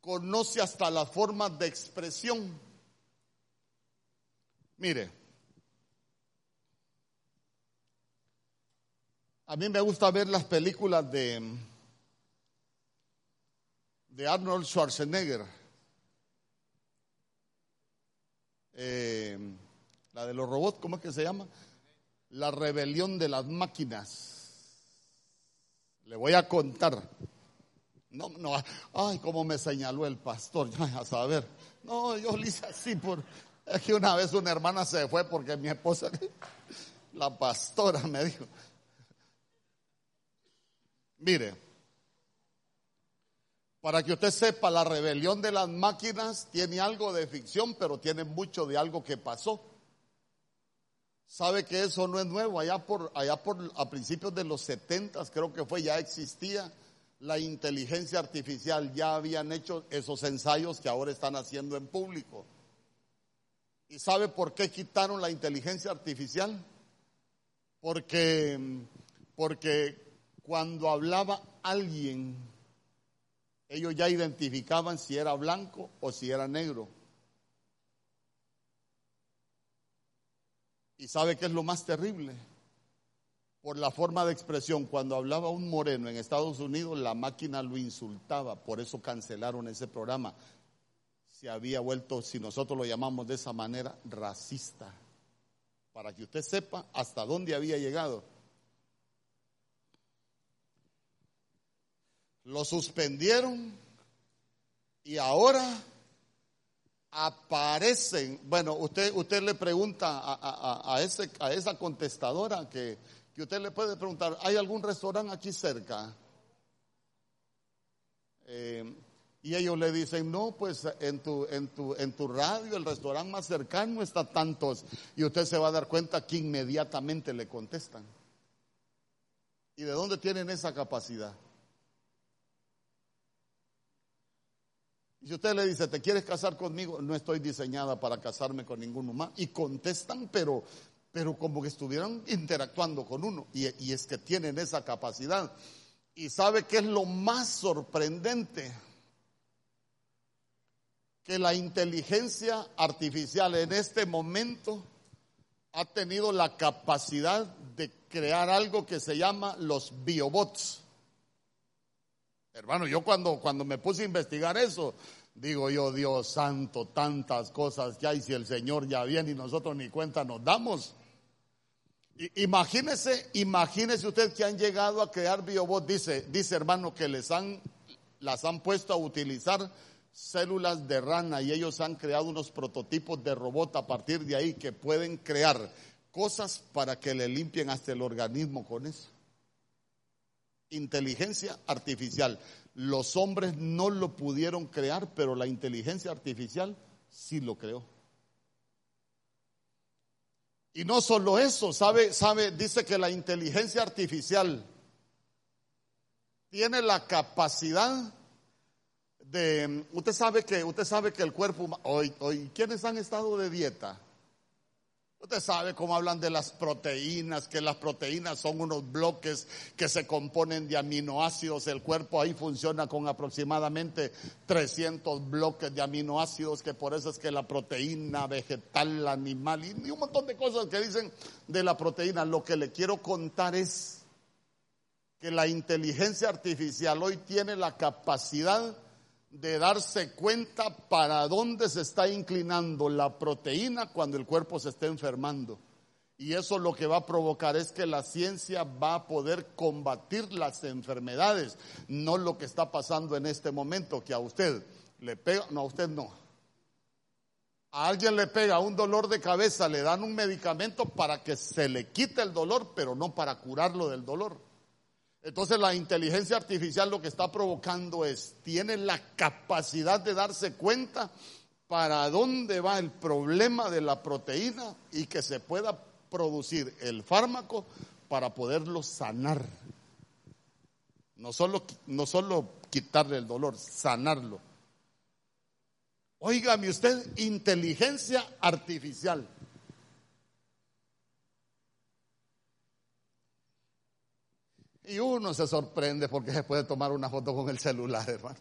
conoce hasta las formas de expresión. Mire, a mí me gusta ver las películas de, de Arnold Schwarzenegger. Eh, la de los robots, ¿cómo es que se llama? La rebelión de las máquinas. Le voy a contar. No, no, ay, cómo me señaló el pastor, ya a saber. No, yo le hice así por, es que una vez una hermana se fue porque mi esposa, la pastora me dijo, mire, para que usted sepa, la rebelión de las máquinas tiene algo de ficción, pero tiene mucho de algo que pasó sabe que eso no es nuevo. Allá por, allá por a principios de los 70 creo que fue, ya existía la inteligencia artificial, ya habían hecho esos ensayos que ahora están haciendo en público. ¿Y sabe por qué quitaron la inteligencia artificial? Porque, porque cuando hablaba alguien, ellos ya identificaban si era blanco o si era negro. ¿Y sabe qué es lo más terrible? Por la forma de expresión, cuando hablaba un moreno en Estados Unidos, la máquina lo insultaba, por eso cancelaron ese programa. Se había vuelto, si nosotros lo llamamos de esa manera, racista. Para que usted sepa hasta dónde había llegado. Lo suspendieron y ahora aparecen, bueno, usted, usted le pregunta a, ese, a esa contestadora que, que usted le puede preguntar, ¿hay algún restaurante aquí cerca? Eh, y ellos le dicen, no, pues en tu, en, tu, en tu radio el restaurante más cercano está tantos. Y usted se va a dar cuenta que inmediatamente le contestan. ¿Y de dónde tienen esa capacidad? Y si usted le dice, ¿te quieres casar conmigo? No estoy diseñada para casarme con ningún humano. Y contestan, pero, pero como que estuvieran interactuando con uno. Y, y es que tienen esa capacidad. Y sabe que es lo más sorprendente que la inteligencia artificial en este momento ha tenido la capacidad de crear algo que se llama los biobots. Hermano, yo cuando, cuando me puse a investigar eso, digo yo, Dios santo, tantas cosas que hay si el Señor ya viene y nosotros ni cuenta nos damos. Imagínese, imagínese usted que han llegado a crear biobots, dice, dice hermano que les han, las han puesto a utilizar células de rana y ellos han creado unos prototipos de robot a partir de ahí que pueden crear cosas para que le limpien hasta el organismo con eso inteligencia artificial. Los hombres no lo pudieron crear, pero la inteligencia artificial sí lo creó. Y no solo eso, sabe, sabe, dice que la inteligencia artificial tiene la capacidad de, usted sabe que, usted sabe que el cuerpo, hoy, hoy, ¿quiénes han estado de dieta? Usted sabe cómo hablan de las proteínas, que las proteínas son unos bloques que se componen de aminoácidos. El cuerpo ahí funciona con aproximadamente 300 bloques de aminoácidos, que por eso es que la proteína vegetal, animal y un montón de cosas que dicen de la proteína. Lo que le quiero contar es que la inteligencia artificial hoy tiene la capacidad de darse cuenta para dónde se está inclinando la proteína cuando el cuerpo se está enfermando. Y eso lo que va a provocar es que la ciencia va a poder combatir las enfermedades, no lo que está pasando en este momento, que a usted le pega, no, a usted no. A alguien le pega un dolor de cabeza, le dan un medicamento para que se le quite el dolor, pero no para curarlo del dolor. Entonces la inteligencia artificial lo que está provocando es, tiene la capacidad de darse cuenta para dónde va el problema de la proteína y que se pueda producir el fármaco para poderlo sanar. No solo, no solo quitarle el dolor, sanarlo. Óigame usted, inteligencia artificial. Y uno se sorprende porque se puede tomar una foto con el celular, hermano.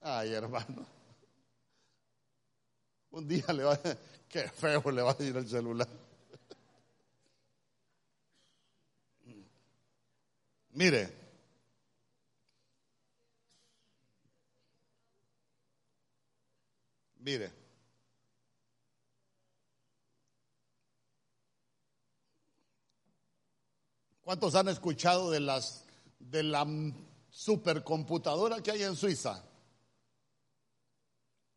Ay, hermano. Un día le va a qué feo le va a ir el celular. Mire. Mire. ¿Cuántos han escuchado de las de la supercomputadora que hay en Suiza?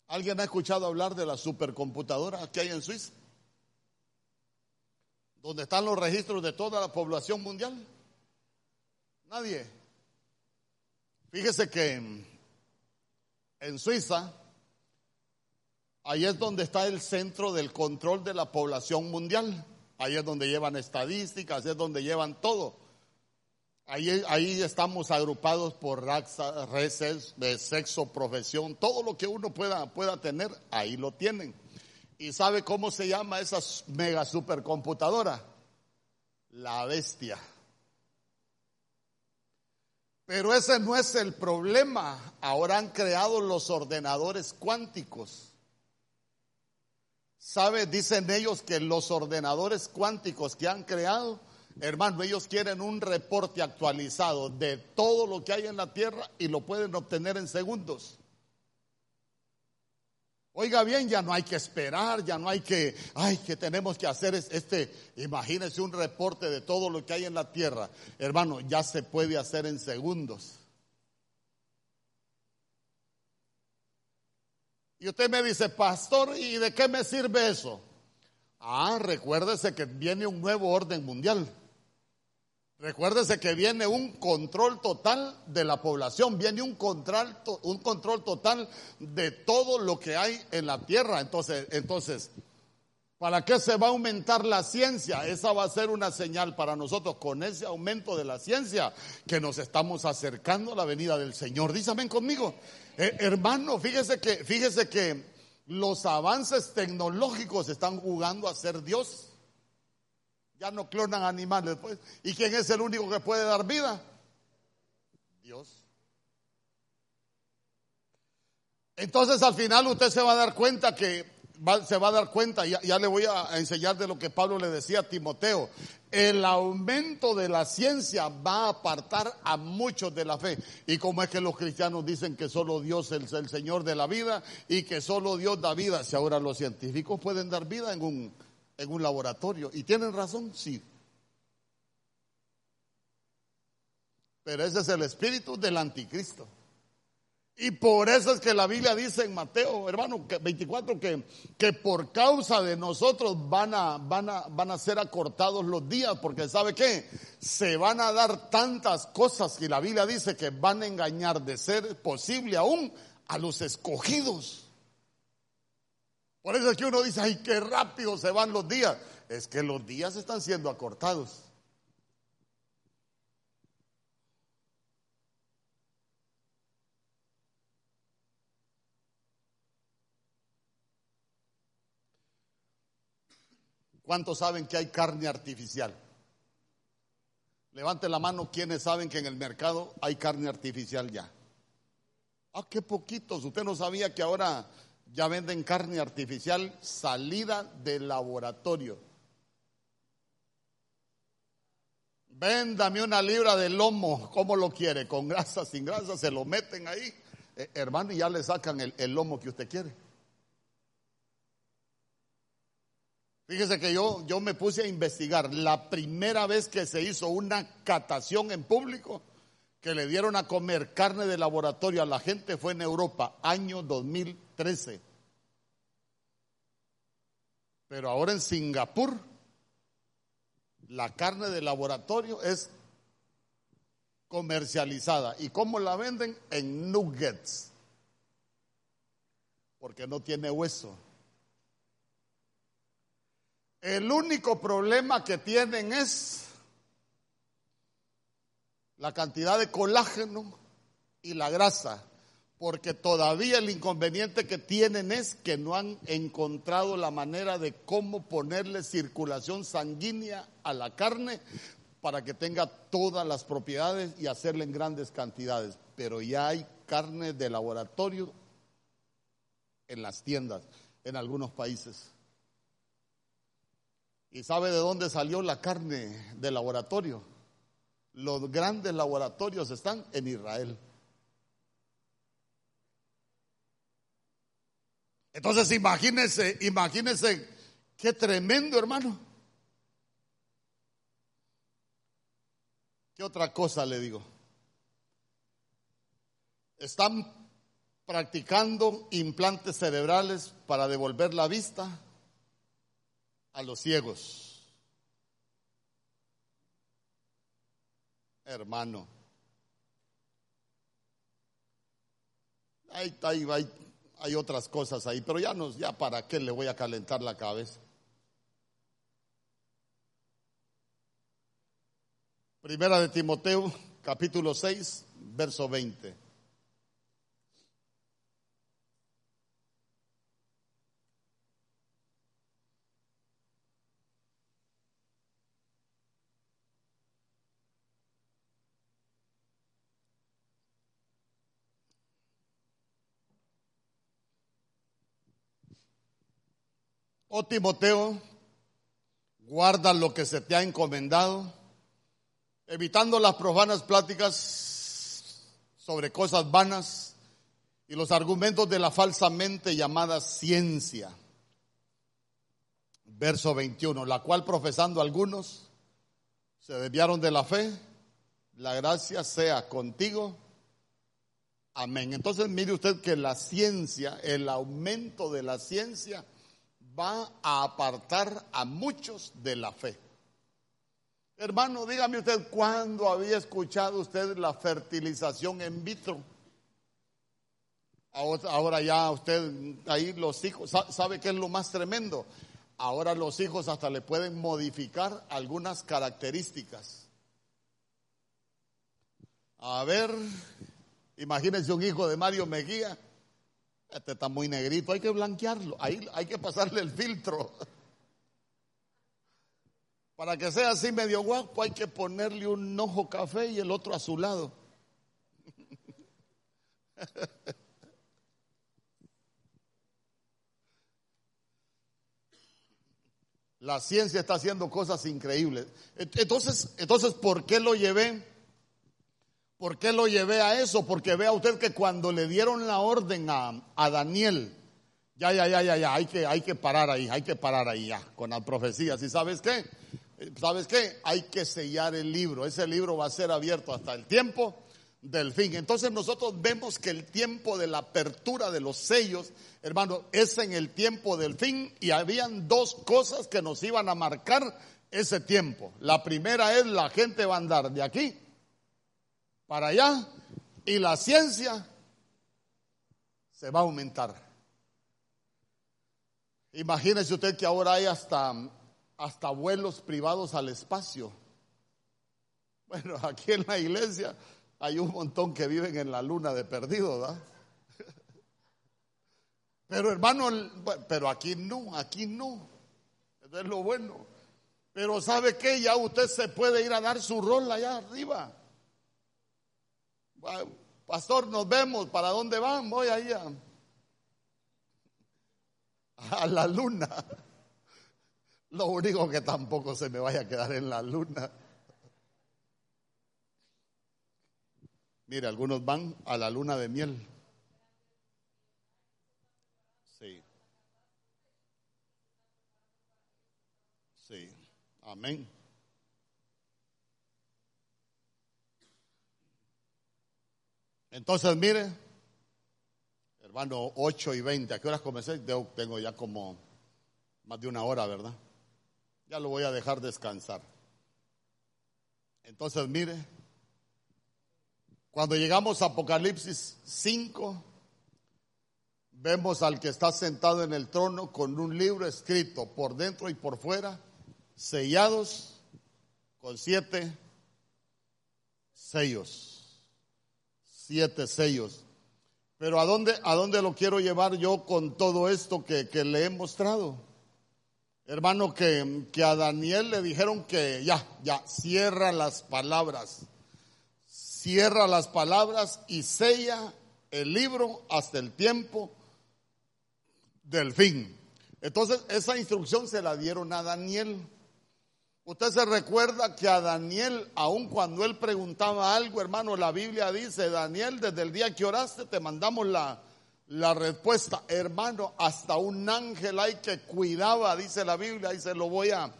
¿Alguien ha escuchado hablar de la supercomputadora que hay en Suiza? ¿Dónde están los registros de toda la población mundial? Nadie. Fíjese que en Suiza, ahí es donde está el centro del control de la población mundial. Ahí es donde llevan estadísticas, es donde llevan todo. Ahí, estamos agrupados por razas, de sexo, profesión, todo lo que uno pueda, pueda tener, ahí lo tienen. ¿Y sabe cómo se llama esa mega supercomputadora? La bestia. Pero ese no es el problema. Ahora han creado los ordenadores cuánticos. ¿Sabe? Dicen ellos que los ordenadores cuánticos que han creado, hermano, ellos quieren un reporte actualizado de todo lo que hay en la Tierra y lo pueden obtener en segundos. Oiga bien, ya no hay que esperar, ya no hay que, ay, que tenemos que hacer este, imagínese un reporte de todo lo que hay en la tierra. Hermano, ya se puede hacer en segundos. Y usted me dice, pastor, ¿y de qué me sirve eso? Ah, recuérdese que viene un nuevo orden mundial. Recuérdese que viene un control total de la población, viene un control, un control total de todo lo que hay en la tierra. Entonces, entonces, ¿para qué se va a aumentar la ciencia? Esa va a ser una señal para nosotros con ese aumento de la ciencia que nos estamos acercando a la venida del Señor. Dísame conmigo. Eh, hermano, fíjese que, fíjese que los avances tecnológicos están jugando a ser Dios. Ya no clonan animales, pues. ¿Y quién es el único que puede dar vida? Dios. Entonces al final usted se va a dar cuenta que se va a dar cuenta, ya, ya le voy a enseñar de lo que Pablo le decía a Timoteo, el aumento de la ciencia va a apartar a muchos de la fe. Y como es que los cristianos dicen que solo Dios es el Señor de la vida y que solo Dios da vida, si ahora los científicos pueden dar vida en un, en un laboratorio. ¿Y tienen razón? Sí. Pero ese es el espíritu del anticristo. Y por eso es que la Biblia dice en Mateo, hermano, 24, que, que por causa de nosotros van a, van, a, van a ser acortados los días, porque ¿sabe qué? Se van a dar tantas cosas que la Biblia dice que van a engañar de ser posible aún a los escogidos. Por eso es que uno dice, ay, qué rápido se van los días. Es que los días están siendo acortados. ¿Cuántos saben que hay carne artificial? Levante la mano quienes saben que en el mercado hay carne artificial ya. Ah, qué poquitos. Usted no sabía que ahora ya venden carne artificial salida del laboratorio. Véndame una libra de lomo, ¿cómo lo quiere? Con grasa, sin grasa, se lo meten ahí, eh, hermano, y ya le sacan el, el lomo que usted quiere. Fíjese que yo, yo me puse a investigar. La primera vez que se hizo una catación en público, que le dieron a comer carne de laboratorio a la gente, fue en Europa, año 2013. Pero ahora en Singapur, la carne de laboratorio es comercializada. ¿Y cómo la venden? En nuggets. Porque no tiene hueso. El único problema que tienen es la cantidad de colágeno y la grasa, porque todavía el inconveniente que tienen es que no han encontrado la manera de cómo ponerle circulación sanguínea a la carne para que tenga todas las propiedades y hacerle en grandes cantidades. Pero ya hay carne de laboratorio en las tiendas en algunos países. ¿Y sabe de dónde salió la carne de laboratorio? Los grandes laboratorios están en Israel. Entonces imagínense, imagínense qué tremendo hermano. ¿Qué otra cosa le digo? Están practicando implantes cerebrales para devolver la vista a los ciegos. Hermano. Hay, hay, hay, otras cosas ahí, pero ya nos, ya para qué le voy a calentar la cabeza. Primera de Timoteo, capítulo 6, verso 20. Oh Timoteo, guarda lo que se te ha encomendado, evitando las profanas pláticas sobre cosas vanas y los argumentos de la falsamente llamada ciencia. Verso 21, la cual profesando algunos se desviaron de la fe, la gracia sea contigo. Amén. Entonces mire usted que la ciencia, el aumento de la ciencia, va a apartar a muchos de la fe. Hermano, dígame usted cuándo había escuchado usted la fertilización en vitro. Ahora ya usted, ahí los hijos, ¿sabe qué es lo más tremendo? Ahora los hijos hasta le pueden modificar algunas características. A ver, imagínense un hijo de Mario Mejía este está muy negrito, hay que blanquearlo, ahí hay que pasarle el filtro. Para que sea así medio guapo hay que ponerle un ojo café y el otro a su lado. La ciencia está haciendo cosas increíbles. Entonces, entonces, ¿por qué lo llevé? ¿Por qué lo llevé a eso? Porque vea usted que cuando le dieron la orden a, Daniel, ya, ya, ya, ya, ya, hay que, hay que parar ahí, hay que parar ahí ya, con las profecías. ¿Y sabes qué? ¿Sabes qué? Hay que sellar el libro. Ese libro va a ser abierto hasta el tiempo del fin. Entonces nosotros vemos que el tiempo de la apertura de los sellos, hermano, es en el tiempo del fin y habían dos cosas que nos iban a marcar ese tiempo. La primera es la gente va a andar de aquí para allá y la ciencia se va a aumentar. Imagínese usted que ahora hay hasta, hasta vuelos privados al espacio. Bueno, aquí en la iglesia hay un montón que viven en la luna de perdido, ¿verdad? Pero hermano, pero aquí no, aquí no. Es lo bueno. Pero ¿sabe qué? Ya usted se puede ir a dar su rol allá arriba. Ah, pastor, nos vemos, ¿para dónde van? Voy ahí a, a la luna. Lo único que tampoco se me vaya a quedar en la luna. Mire, algunos van a la luna de miel. Sí. Sí. Amén. Entonces, mire, hermano, 8 y 20, ¿a qué horas comencé? Tengo ya como más de una hora, ¿verdad? Ya lo voy a dejar descansar. Entonces, mire, cuando llegamos a Apocalipsis 5, vemos al que está sentado en el trono con un libro escrito por dentro y por fuera, sellados con siete sellos. Siete sellos. Pero ¿a dónde, a dónde lo quiero llevar yo con todo esto que, que le he mostrado? Hermano, que, que, a Daniel le dijeron que ya, ya, cierra las palabras. Cierra las palabras y sella el libro hasta el tiempo del fin. Entonces, esa instrucción se la dieron a Daniel. Usted se recuerda que a Daniel, aun cuando él preguntaba algo, hermano, la Biblia dice, Daniel, desde el día que oraste te mandamos la, la respuesta. Hermano, hasta un ángel hay que cuidaba, dice la Biblia, y se lo voy a,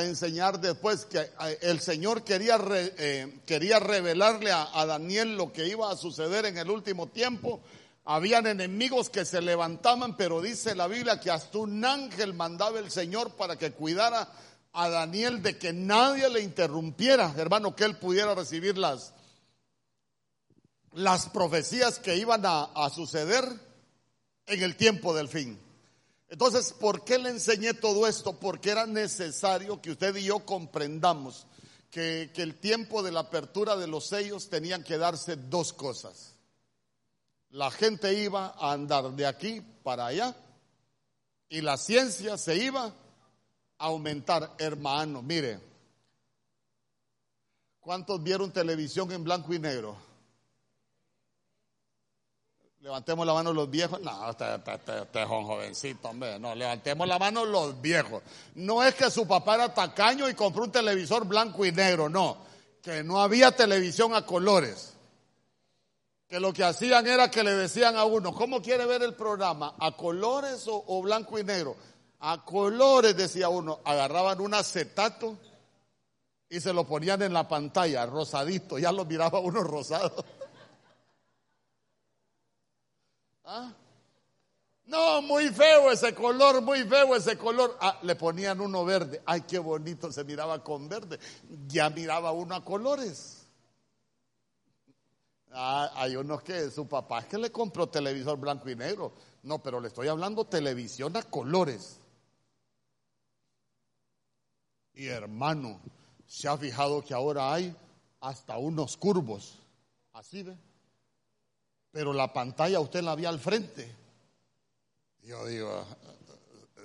enseñar después, que eh, el Señor quería, eh, quería revelarle a, a Daniel lo que iba a suceder en el último tiempo habían enemigos que se levantaban, pero dice la Biblia que hasta un ángel mandaba el Señor para que cuidara a Daniel de que nadie le interrumpiera, hermano, que él pudiera recibir las, las profecías que iban a, suceder en el tiempo del fin. Entonces, ¿por qué le enseñé todo esto? Porque era necesario que usted y yo comprendamos que, que el tiempo de la apertura de los sellos tenían que darse dos cosas la gente iba a andar de aquí para allá y la ciencia se iba aumentar. Hermano, mire, ¿cuántos vieron televisión en blanco y negro? Levantemos la mano los viejos. No, usted, es un jovencito, hombre. No, levantemos la mano los viejos. No es que su papá era tacaño y compró un televisor blanco y negro, no. Que no había televisión a colores que lo que hacían era que le decían a uno, ¿cómo quiere ver el programa? ¿A colores o, blanco y negro? A colores, decía uno. Agarraban un acetato y se lo ponían en la pantalla, rosadito, ya lo miraba uno rosado. ¿Ah? No, muy feo ese color, muy feo ese color. Ah, le ponían uno verde. Ay, qué bonito se miraba con verde. Ya miraba uno a colores. Ah, hay unos que su papá es que le compró televisor blanco y negro. No, pero le estoy hablando televisión a colores. Y hermano, se ha fijado que ahora hay hasta unos curvos. Así ve. Pero la pantalla usted la ve al frente. Yo digo,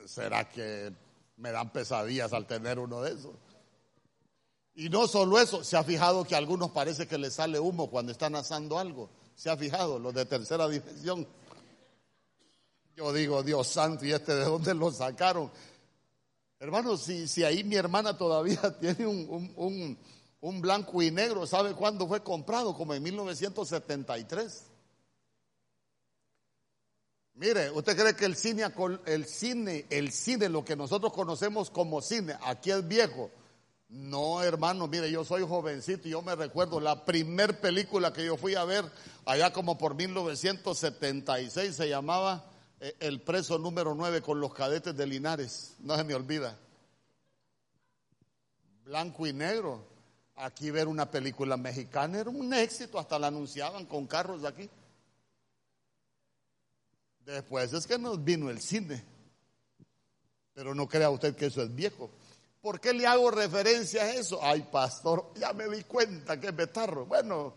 ¿será que me dan pesadillas al tener uno de esos? Y no solo eso, se ha fijado que a algunos parece que les sale humo cuando están asando algo. Se ha fijado, los de tercera dimensión. Yo digo, Dios santo, ¿y este de dónde lo sacaron? Hermano, si, si ahí mi hermana todavía tiene un, un blanco y negro, ¿sabe cuándo fue comprado? Como en 1973. Mire, ¿usted cree que el cine, el cine, el cine, lo que nosotros conocemos como cine, aquí es viejo? No, hermano, mire, yo soy jovencito y yo me recuerdo la primer película que yo fui a ver allá como por 1976 se llamaba El preso número 9 con los cadetes de Linares, no se me olvida. Blanco y negro. Aquí ver una película mexicana era un éxito, hasta la anunciaban con carros aquí. Después es que nos vino el cine. Pero no crea usted que eso es viejo. ¿Por qué le hago referencia a eso? Ay, pastor, ya me di cuenta que es betarro. Bueno,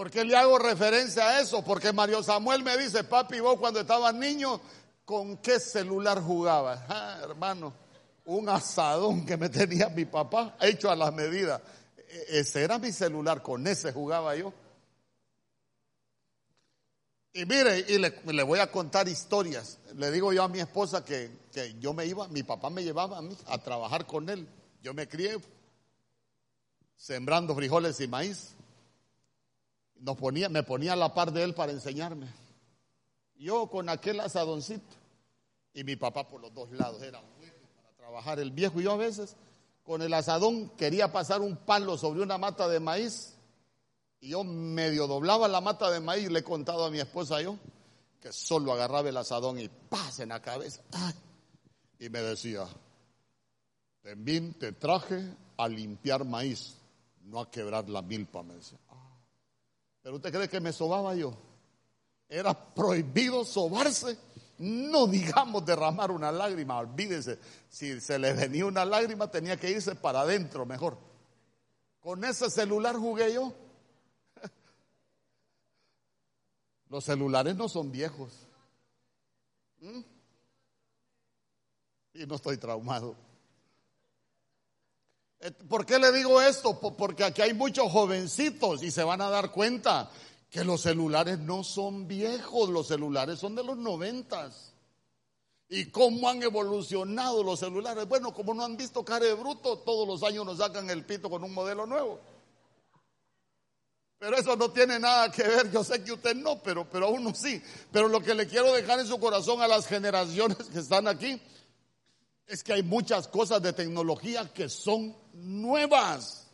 ¿por qué le hago referencia a eso? Porque Mario Samuel me dice, papi, vos cuando estabas niño, ¿con qué celular jugabas? Ah, hermano, un asadón que me tenía mi papá hecho a las medidas. E-, ese era mi celular, con ese jugaba yo. Y mire, y le, voy a contar historias. Le digo yo a mi esposa que, que, yo me iba, mi papá me llevaba a mí a trabajar con él. Yo me crié sembrando frijoles y maíz. Nos ponía, me ponía a la par de él para enseñarme. Yo con aquel asadoncito y mi papá por los dos lados era bueno para trabajar. El viejo y yo a veces con el asadón quería pasar un palo sobre una mata de maíz y yo medio doblaba la mata de maíz y le he contado a mi esposa yo que solo agarraba el asadón y paz en la cabeza. Y me decía, Temín, te traje a limpiar maíz, no a quebrar la milpa, me decía. Pero usted cree que me sobaba yo. Era prohibido sobarse, no digamos derramar una lágrima, olvídese. Si se le venía una lágrima tenía que irse para adentro mejor. Con ese celular jugué yo. Los celulares no son viejos. ¿Mm? Y no estoy traumado. Eh, ¿Por qué le digo esto? Porque aquí hay muchos jovencitos y se van a dar cuenta que los celulares no son viejos, los celulares son de los noventas. ¿Y cómo han evolucionado los celulares? Bueno, como no han visto cara de bruto, todos los años nos sacan el pito con un modelo nuevo. Pero eso no tiene nada que ver, yo sé que usted no, pero, pero a uno sí. Pero lo que le quiero dejar en su corazón a las generaciones que están aquí es que hay muchas cosas de tecnología que son nuevas.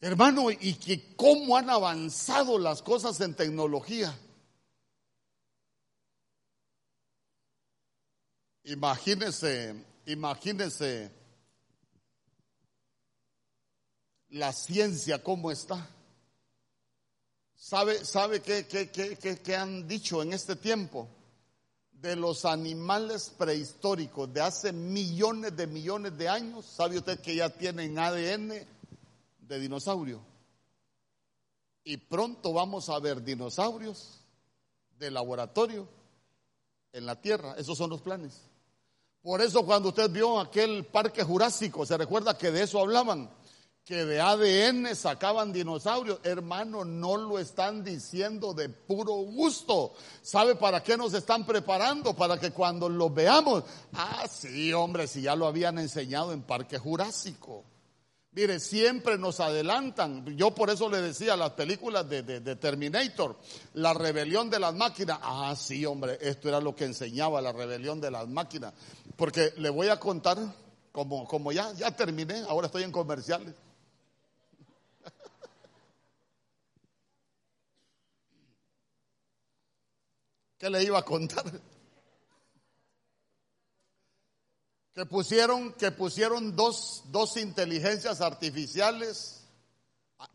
Hermano, y que cómo han avanzado las cosas en tecnología. Imagínese, imagínese la ciencia cómo está. ¿Sabe, sabe qué, qué, qué, qué, han dicho en este tiempo? De los animales prehistóricos de hace millones de millones de años, ¿sabe usted que ya tienen ADN de dinosaurio? Y pronto vamos a ver dinosaurios de laboratorio en la Tierra. Esos son los planes. Por eso cuando usted vio aquel parque jurásico, se recuerda que de eso hablaban que de ADN sacaban dinosaurios. Hermano, no lo están diciendo de puro gusto. ¿Sabe para qué nos están preparando? Para que cuando lo veamos, ah, sí, hombre, si ya lo habían enseñado en Parque Jurásico. Mire, siempre nos adelantan. Yo por eso le decía las películas de, de, Terminator, la rebelión de las máquinas. Ah, sí, hombre, esto era lo que enseñaba la rebelión de las máquinas. Porque le voy a contar, como, como ya, ya terminé, ahora estoy en comerciales. ¿Qué le iba a contar? Que pusieron, que pusieron dos, dos inteligencias artificiales.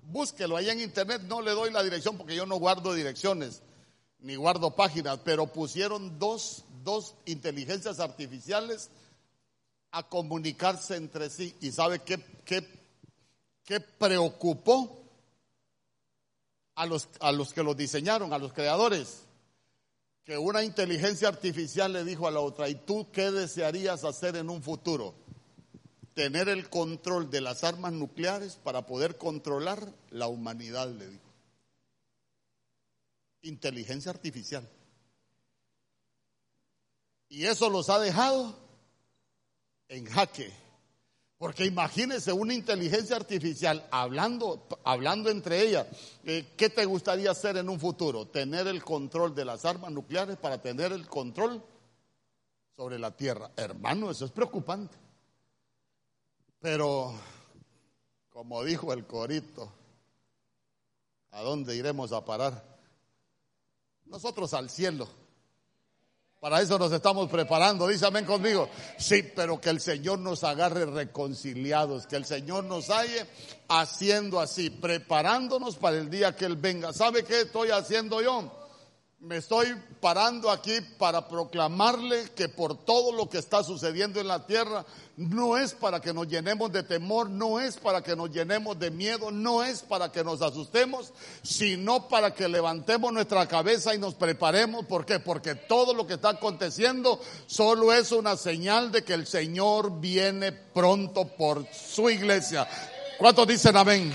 Búsquelo ahí en internet, no le doy la dirección porque yo no guardo direcciones ni guardo páginas, pero pusieron dos, dos inteligencias artificiales a comunicarse entre sí. ¿Y sabe qué, qué, qué preocupó a los, a los que los diseñaron, a los creadores? Que una inteligencia artificial le dijo a la otra, ¿y tú qué desearías hacer en un futuro? Tener el control de las armas nucleares para poder controlar la humanidad, le dijo. Inteligencia artificial. Y eso los ha dejado en jaque. Porque imagínese una inteligencia artificial hablando, hablando entre ellas. Eh, ¿Qué te gustaría hacer en un futuro? Tener el control de las armas nucleares para tener el control sobre la Tierra. Hermano, eso es preocupante. Pero, como dijo el corito, ¿a dónde iremos a parar? Nosotros al cielo. Para eso nos estamos preparando, dice amén conmigo. Sí, pero que el Señor nos agarre reconciliados, que el Señor nos halle haciendo así, preparándonos para el día que Él venga. ¿Sabe qué estoy haciendo yo? Me estoy parando aquí para proclamarle que por todo lo que está sucediendo en la tierra, no es para que nos llenemos de temor, no es para que nos llenemos de miedo, no es para que nos asustemos, sino para que levantemos nuestra cabeza y nos preparemos. ¿Por qué? Porque todo lo que está aconteciendo solo es una señal de que el Señor viene pronto por su iglesia. ¿Cuántos dicen amén?